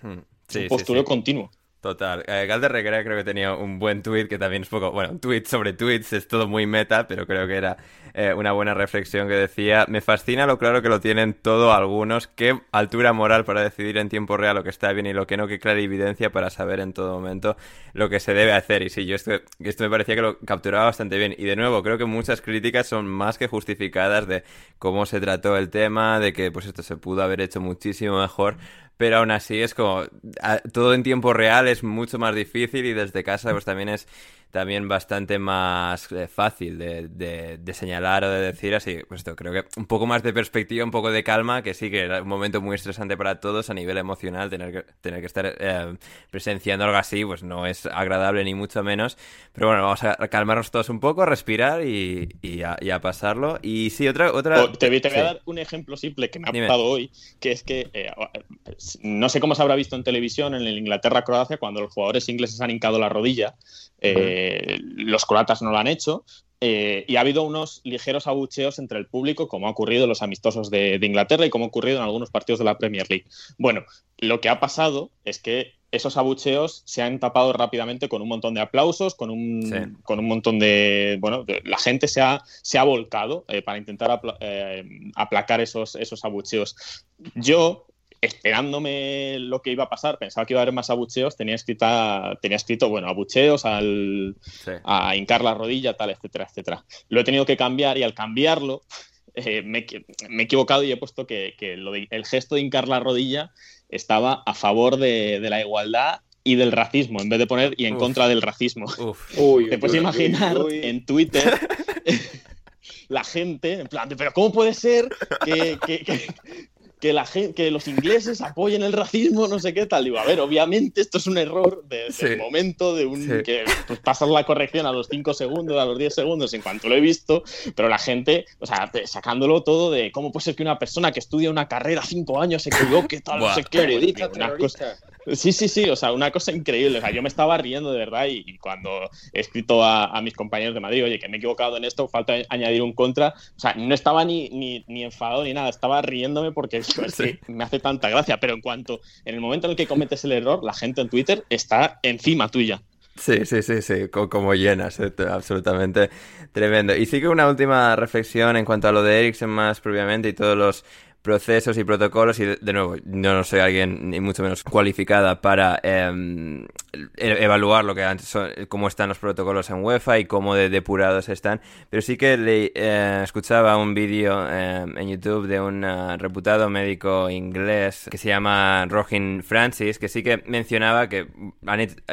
Hmm. Sí, un postureo continuo. Total. Eh, Galder Reguera creo que tenía un buen tweet que también es poco, bueno, un tweet sobre tweets, es todo muy meta, pero creo que era eh, una buena reflexión que decía, me fascina lo claro que lo tienen todo algunos, qué altura moral para decidir en tiempo real lo que está bien y lo que no, qué clara evidencia para saber en todo momento lo que se debe hacer. Y sí, yo esto, esto me parecía que lo capturaba bastante bien. Y de nuevo, creo que muchas críticas son más que justificadas de cómo se trató el tema, de que pues esto se pudo haber hecho muchísimo mejor pero aún así es como todo en tiempo real es mucho más difícil y desde casa pues también es también bastante más eh, fácil de, de, señalar o de decir así. Pues esto, creo que un poco más de perspectiva, un poco de calma, que sí que era un momento muy estresante para todos a nivel emocional, tener que, tener que estar eh, presenciando algo así, pues no es agradable ni mucho menos. Pero bueno, vamos a calmarnos todos un poco, respirar y, y, a, pasarlo. Y sí, otra... otra... Oh, te, voy a dar un ejemplo simple que me ha pasado hoy, que es que eh, no sé cómo se habrá visto en televisión en el Inglaterra-Croacia cuando los jugadores ingleses han hincado la rodilla. Eh, los croatas no lo han hecho. Eh, y ha habido unos ligeros abucheos entre el público, como ha ocurrido en los amistosos de, Inglaterra y como ha ocurrido en algunos partidos de la Premier League. Bueno, lo que ha pasado es que esos abucheos se han tapado rápidamente con un montón de aplausos, con un, con un montón de. Bueno, la gente se ha, se ha volcado eh, para intentar aplacar esos, esos abucheos. Yo esperándome lo que iba a pasar, pensaba que iba a haber más abucheos, tenía, escrita, tenía escrito, bueno, abucheos, al, a hincar la rodilla, tal, etcétera, etcétera. Lo he tenido que cambiar y al cambiarlo eh, me, he equivocado y he puesto que, el gesto de hincar la rodilla estaba a favor de, la igualdad y del racismo, en vez de poner y en contra del racismo. Te puedes imaginar en Twitter [laughs] la gente, en plan, pero ¿cómo puede ser que, que, la gente, que los ingleses apoyen el racismo, no sé qué tal. Digo, a ver, obviamente esto es un error de, del momento, de un que pues, pasas la corrección a los 5 segundos, a los 10 segundos, en cuanto lo he visto, pero la gente, o sea, sacándolo todo de cómo puede ser que una persona que estudia una carrera 5 años se equivoque, tal, no sé qué. Periodista, Sí, sí, sí, o sea, una cosa increíble. O sea, yo me estaba riendo de verdad y, cuando he escrito a, mis compañeros de Madrid, oye, que me he equivocado en esto, falta añadir un contra, o sea, no estaba ni, ni, ni enfadado ni nada, estaba riéndome porque [laughs] me hace tanta gracia, pero en cuanto, en el momento en el que cometes el error, la gente en Twitter está encima tuya. Sí, sí, sí, sí, como llenas, eh, absolutamente tremendo. Y sí que una última reflexión en cuanto a lo de Ericsson más propiamente y todos los procesos y protocolos y de, nuevo, yo no soy alguien ni mucho menos cualificada para em, e, evaluar lo que cómo están los protocolos en UEFA y cómo de depurados están, pero sí que le, eh, escuchaba un vídeo em, en YouTube de un eh, reputado médico inglés que se llama Rohin Francis, que sí que mencionaba que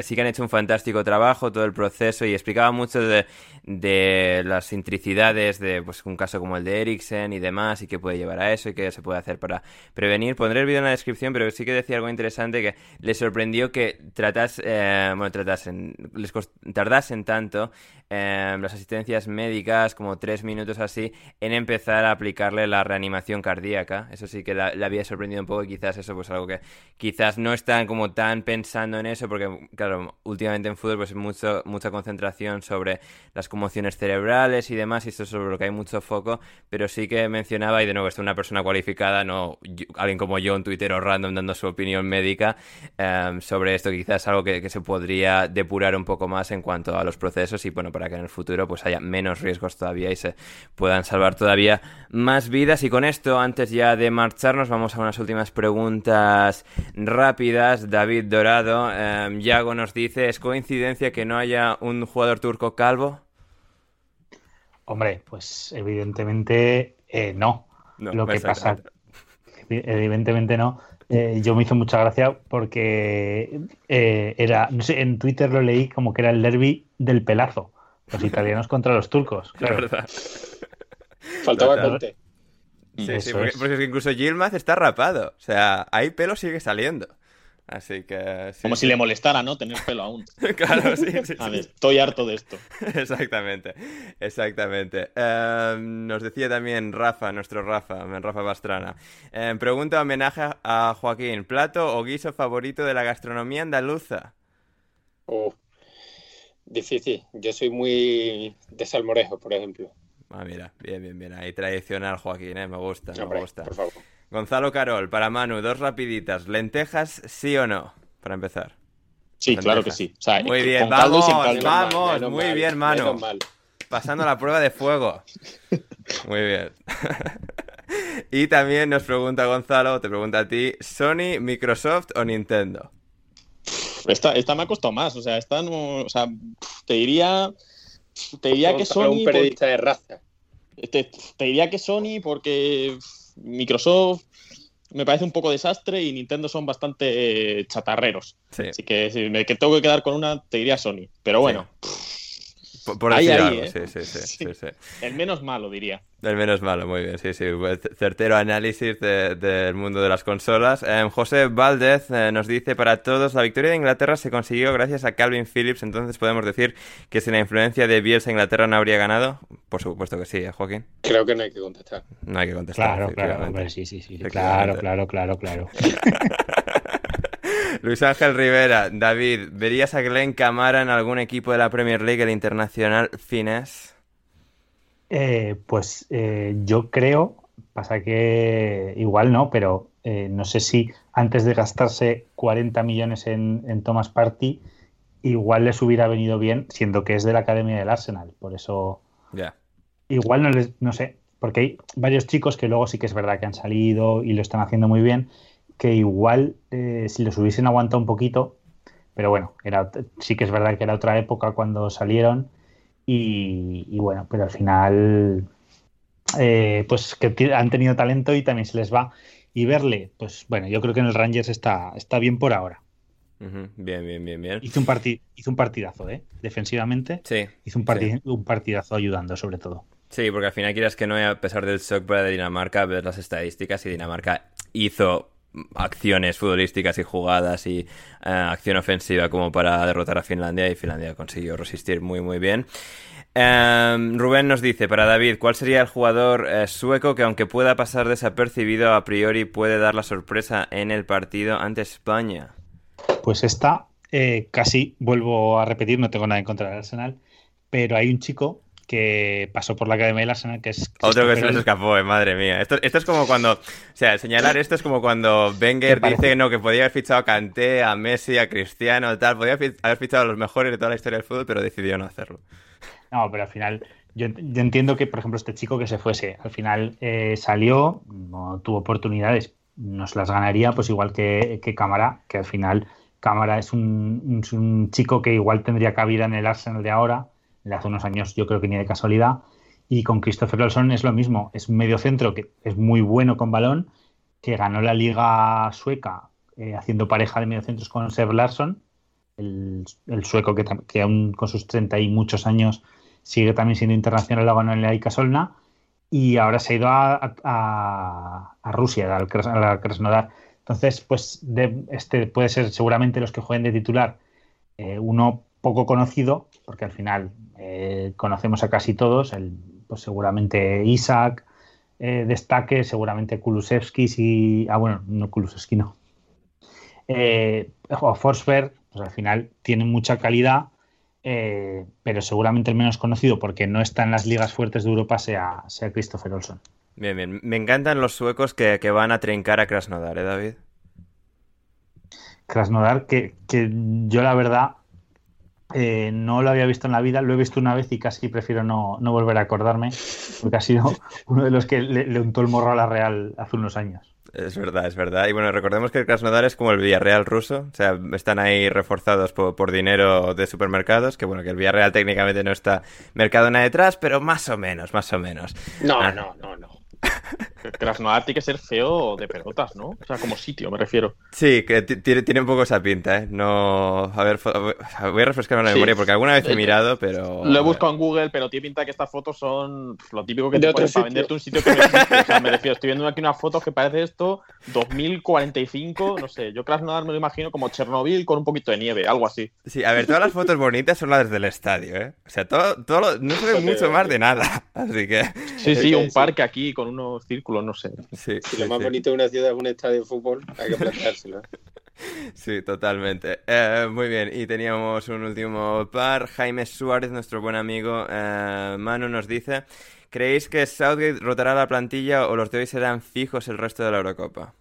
sí que han hecho un fantástico trabajo todo el proceso y explicaba mucho de, de las intricidades de pues un caso como el de Eriksen y demás y que puede llevar a eso y que se puede hacer para prevenir. Pondré el vídeo en la descripción, pero sí que decía algo interesante que le sorprendió que tratas, eh, bueno, tratasen, les tardasen tanto eh, las asistencias médicas, como tres minutos así, en empezar a aplicarle la reanimación cardíaca. Eso sí que le había sorprendido un poco y quizás eso pues algo que quizás no están como tan pensando en eso, porque claro, últimamente en fútbol pues mucho, mucha concentración sobre las conmociones cerebrales y demás, y esto es sobre lo que hay mucho foco, pero sí que mencionaba, y de nuevo, es una persona cualificada, no alguien como yo, un tuitero random dando su opinión médica em, sobre esto, quizás algo que se podría depurar un poco más en cuanto a los procesos y bueno, para que en el futuro pues haya menos riesgos todavía y se puedan salvar todavía más vidas. Y con esto, antes ya de marcharnos, vamos a unas últimas preguntas rápidas. David Dorado, eh, Yago nos dice, ¿es coincidencia que no haya un jugador turco calvo? Hombre, pues evidentemente eh, no. Lo que pasa, evidentemente no. Eh, yo me hizo mucha gracia porque era, no sé, en Twitter lo leí como que era el derby del pelazo. Los italianos contra los turcos, claro. Faltaba corte. Sí, sí, porque, es. que incluso Gilmaz está rapado. O sea, ahí pelo sigue saliendo. Así que. Como si le molestara, ¿no? Tener pelo aún. [laughs] claro, sí, sí, estoy harto de esto. [laughs] exactamente, exactamente. Em, nos decía también Rafa, nuestro Rafa, Rafa Bastrana. Eh, pregunta homenaje a Joaquín: ¿plato o guiso favorito de la gastronomía andaluza? Oh, Difícil. Yo soy muy de salmorejo, por ejemplo. Ah, mira, bien, bien, bien. Ahí tradicional, Joaquín, ¿eh? Me gusta, me gusta. Por favor. Gonzalo Carol, para Manu, dos rapiditas. ¿Lentejas, sí o no? Para empezar. Sí, claro que sí. muy bien, vamos, vamos, muy bien, Manu. Pasando la prueba de fuego. [laughs] Muy bien. [laughs] y también nos pregunta Gonzalo, te pregunta a ti, ¿Sony, Microsoft o Nintendo? Esta, esta me ha costado más, o sea, esta no, o sea, te diría, te diría que Sony... Un periodista de raza. Te, diría que Sony porque Microsoft me parece un poco desastre y Nintendo son bastante chatarreros. Así que si me que tengo que quedar con una, te diría Sony. Pero bueno. Por, ahí, ahí, ¿eh? sí, sí, [laughs] sí, sí, El menos malo, diría. El menos malo, muy bien, sí, sí. Pues, certero análisis del mundo de las consolas. Em, José Valdez eh, nos dice, para todos, la victoria de Inglaterra se consiguió gracias a Calvin Phillips, entonces podemos decir que sin la influencia de Bielsa Inglaterra no habría ganado. Por supuesto que sí, ¿eh, Joaquín? Creo que no hay que contestar. No hay que contestar. Claro, claro, sí, sí, sí. Claro, claro, claro, claro. [laughs] Luis Ángel Rivera, David, ¿verías a Glenn Camara en algún equipo de la Premier League, el internacional Fines? Eh, pues eh, yo creo, pasa que igual no, pero eh, no sé si antes de gastarse 40 millones en, Thomas Party, igual les hubiera venido bien, siendo que es de la Academia del Arsenal. Por eso. Ya. Igual no les, no sé, porque hay varios chicos que luego sí que es verdad que han salido y lo están haciendo muy bien que igual eh, si los hubiesen aguantado un poquito, pero bueno, era, sí que es verdad que era otra época cuando salieron y, bueno, pero al final eh, pues que han tenido talento y también se les va. Y verle, pues bueno, yo creo que en el Rangers está, está bien por ahora. Bien, bien, bien, bien. Hizo un, hizo un partidazo, ¿eh? Defensivamente. Sí. Hizo un, un partidazo ayudando, sobre todo. Sí, porque al final quieras que no, a pesar del shock para Dinamarca, ves las estadísticas y Dinamarca hizo acciones futbolísticas y jugadas y eh, acción ofensiva como para derrotar a Finlandia y Finlandia consiguió resistir muy muy bien. Em, Rubén nos dice, para David, ¿cuál sería el jugador eh, sueco que aunque pueda pasar desapercibido a priori puede dar la sorpresa en el partido ante España? Pues esta, eh, casi vuelvo a repetir, no tengo nada en contra del Arsenal, pero hay un chico que pasó por la Academia del Arsenal, que es... Otro que se nos escapó, eh, madre mía. Esto, esto, es como cuando... O sea, señalar esto es como cuando Wenger dice no, que podía haber fichado a Kanté, a Messi, a Cristiano, tal. Podía haber fichado a los mejores de toda la historia del fútbol, pero decidió no hacerlo. No, pero al final... Yo, entiendo que, por ejemplo, este chico que se fuese, al final eh, salió, no tuvo oportunidades, nos las ganaría, pues igual que, que Cámara, que al final Cámara es un, un chico que igual tendría cabida en el Arsenal de ahora, hace unos años yo creo que ni de casualidad. Y con Christopher Olson es lo mismo, es un medio centro que es muy bueno con balón, que ganó la liga sueca eh, haciendo pareja de mediocentros con Seb Larsson, el, sueco que, que, aún con sus 30 y muchos años sigue también siendo internacional, lo ganó en la Ica Solna, y ahora se ha ido a, a, Rusia, al, Krasnodar. Entonces, pues este puede ser seguramente los que jueguen de titular, eh, uno poco conocido, porque al final eh, conocemos a casi todos, el, pues seguramente Isaac eh, destaque, seguramente Kulusevski, y ah bueno, no Kulusevski no, eh, o Forsberg, pues al final tienen mucha calidad, pero seguramente el menos conocido porque no está en las ligas fuertes de Europa sea, sea Christopher Olson. Bien, bien. Me encantan los suecos que, van a trincar a Krasnodar, ¿eh, David? Krasnodar, que, que yo la verdad eh, no lo había visto en la vida, lo he visto una vez y casi prefiero no, volver a acordarme, porque ha sido [laughs] uno de los que le, untó el morro a la Real hace unos años. Es verdad, es verdad. Y bueno, recordemos que el Krasnodar es como el Villarreal ruso, o sea, están ahí reforzados por, dinero de supermercados, que bueno, que el Villarreal técnicamente no está Mercadona detrás, pero más o menos, más o menos. No, ah. no, no, no. Krasnodar tiene que ser feo de pelotas, ¿no? O sea, como sitio, me refiero. Sí, que tiene, un poco esa pinta, ¿eh? No. A ver, voy a refrescarme la memoria porque alguna vez he mirado, pero. Lo he buscado en Google, pero tiene pinta que estas fotos son lo típico que te ponen para venderte un sitio que no existe. O sea, me refiero, estoy viendo aquí unas fotos que parece esto 2045, no sé. Yo Krasnodar me lo imagino como Chernobyl con un poquito de nieve, algo así. Sí, a ver, todas las fotos bonitas son las del estadio, ¿eh? O sea, todo, todo no se ve mucho más de nada. [laughs] Así que. Sí, sí, un parque aquí con unos círculos, no sé. Sí, lo más bonito de una ciudad es un estadio de fútbol, hay que planteárselo. [laughs] Sí, totalmente. Eh, muy bien, y teníamos un último par. Jaime Suárez, nuestro buen amigo eh, Manu, nos dice: ¿Creéis que Southgate rotará la plantilla o los de hoy serán fijos el resto de la Eurocopa?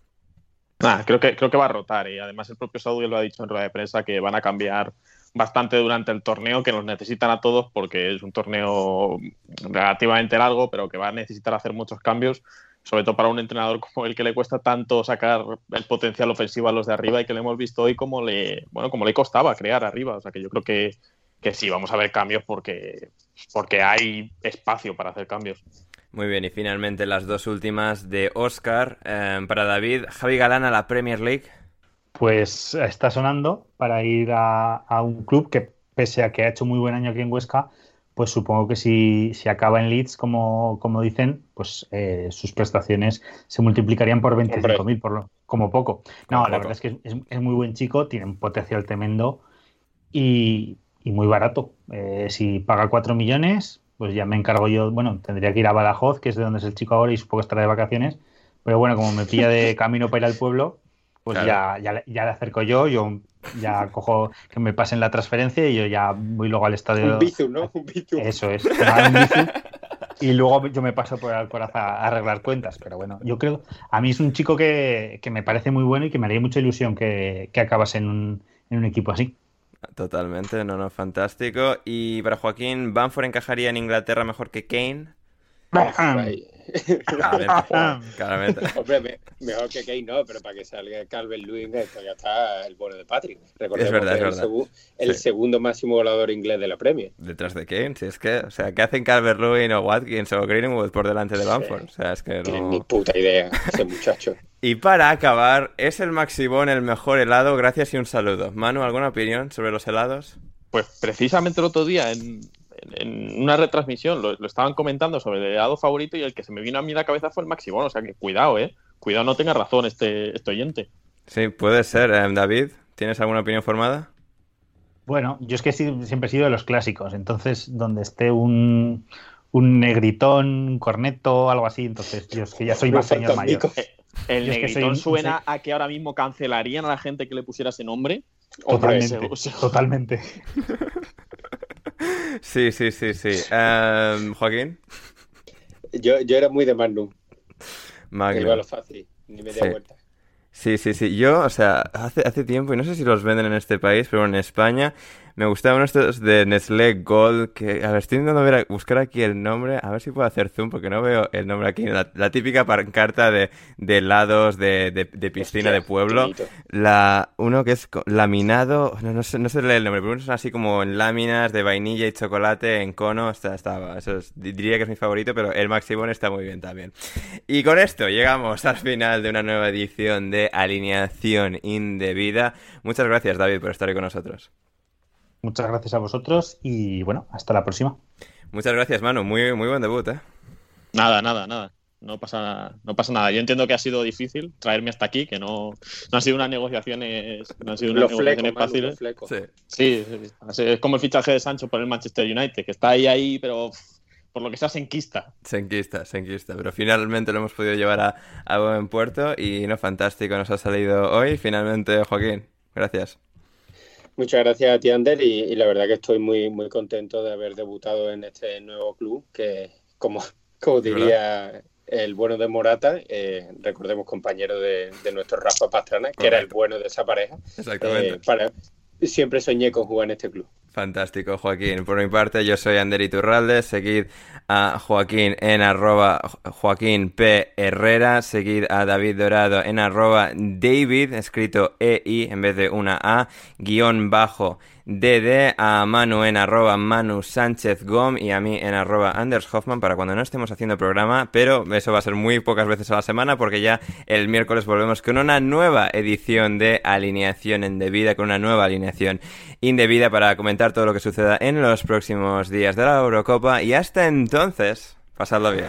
creo, que, creo que va a rotar y además el propio Southgate lo ha dicho en rueda de prensa que van a cambiar bastante durante el torneo, que nos necesitan a todos porque es un torneo relativamente largo, pero que va a necesitar hacer muchos cambios sobre todo para un entrenador como el que le cuesta tanto sacar el potencial ofensivo a los de arriba y que le hemos visto hoy como le, bueno, como le costaba crear arriba. O sea que yo creo que, que sí, vamos a ver cambios porque, porque hay espacio para hacer cambios. Muy bien, y finalmente las dos últimas de Oscar. Eh, para David, Javi Galán a la Premier League. Pues está sonando para ir a, a un club que, pese a que ha hecho muy buen año aquí en Huesca, pues supongo que si, acaba en Leeds, como, como dicen, pues eh, sus prestaciones se multiplicarían por 25.000, por como poco. No, la verdad es que es, muy buen chico, tiene un potencial tremendo y, muy barato. Eh, si paga 4 millones, pues ya me encargo yo, bueno, tendría que ir a Badajoz, que es de donde es el chico ahora y supongo que estará de vacaciones, pero bueno, como me pilla de [laughs] camino para ir al pueblo, pues ya, ya, ya, le acerco yo, yo ya cojo que me pasen la transferencia y yo ya voy luego al estadio. Un bizu, ¿no? Un bizu. Eso es. y luego yo me paso por Alcoraz a, arreglar cuentas. Pero bueno, yo creo, a mí es un chico que, me parece muy bueno y que me haría mucha ilusión que, que acabas en un, en un equipo así. Totalmente, no, no, fantástico. Y para Joaquín, ¿Banford encajaría en Inglaterra mejor que Kane? [laughs] Claramente. Hombre, mejor que Kane no, pero para que salga Calvin Lewin, esto ya está el bueno de Patrick. Recordemos Es verdad, que es el, segu- el Sí. segundo máximo volador inglés de la Premier. Detrás de Kane, si es que, o sea, ¿qué hacen Calvert-Lewin o Watkins o Greenwood por delante de Bamford? O sea, es que Tienen no... ni puta idea ese [laughs] muchacho. Y para acabar, ¿es el Maximón el mejor helado? Gracias y un saludo. Manu, ¿alguna opinión sobre los helados? Pues precisamente el otro día en, en- una retransmisión lo, lo estaban comentando sobre el helado favorito y el que se me vino a mí a la cabeza fue el Maximón. O sea que cuidado, eh. Cuidado, no tenga razón este, este oyente. Sí, puede ser. Eh, David, ¿tienes alguna opinión formada? Bueno, yo es que siempre he sido de los clásicos, entonces donde esté un, un negritón, un corneto, algo así, entonces yo es que ya soy más señor mayor. fantasmicos. El es que soy negritón suena a que ahora mismo cancelarían a la gente que le pusiera ese nombre. Totalmente, [laughs] o sea- totalmente. [laughs] Sí, sí, sí, sí. Eh, Joaquín. Yo, yo era muy de Magnum. Magno. Iba a lo fácil, ni media Sí. vuelta. Sí, sí, sí. Yo, o sea, hace, hace tiempo, y no sé si los venden en este país, pero en España me gustaban estos de Nestlé Gold, que, a ver, estoy intentando ver, buscar aquí el nombre, a ver si puedo hacer zoom, porque no veo el nombre aquí. La, la típica pancarta de, de helados de, de, de piscina Hostia, de pueblo. La, uno que es laminado, no, no sé, no sé leer el nombre, pero uno son así como en láminas de vainilla y chocolate en cono, está, estaba, eso es- diría que es mi favorito, pero el Maximón está muy bien también. Y con esto llegamos al final de una nueva edición de Alineación Indebida. Muchas gracias, David, por estar hoy con nosotros. Muchas gracias a vosotros y bueno, hasta la próxima. Muchas gracias, Manu. Muy, muy buen debut, ¿eh? Nada, nada, nada. No pasa, no pasa nada. Yo entiendo que ha sido difícil traerme hasta aquí, que no, no han sido unas negociaciones, no han sido unas negociaciones Manu, fáciles. Sí. Sí, sí, sí. Así Es como el fichaje de Sancho por el Manchester United, que está ahí, ahí, pero por lo que sea se enquista. Se enquista, se enquista. Pero finalmente lo hemos podido llevar a, a buen puerto y no, fantástico nos ha salido hoy. Finalmente, Joaquín. Gracias. Muchas gracias a ti, Ander, y, y la verdad que estoy muy, muy contento de haber debutado en este nuevo club, que como, [laughs] como diría el bueno de Morata, eh, recordemos compañero de, de nuestro Rafa Pastrana, que era el bueno de esa pareja. Exactamente. Eh, para, siempre soñé con jugar en este club. Fantástico, Joaquín. Por mi parte, yo soy Ander Iturralde. Seguid a Joaquín en arroba Joaquín P. Herrera. Seguid a David Dorado en arroba David, escrito EI en vez de una A, guion bajo DD. A Manu en arroba Manu Sánchez Gom y a mí en arroba Anders Hoffman para cuando no estemos haciendo programa. Pero eso va a ser muy pocas veces a la semana porque ya el miércoles volvemos con una nueva edición de Alineación Indebida, con una nueva alineación indebida para comentar todo lo que suceda en los próximos días de la Eurocopa y hasta entonces, pasadlo bien.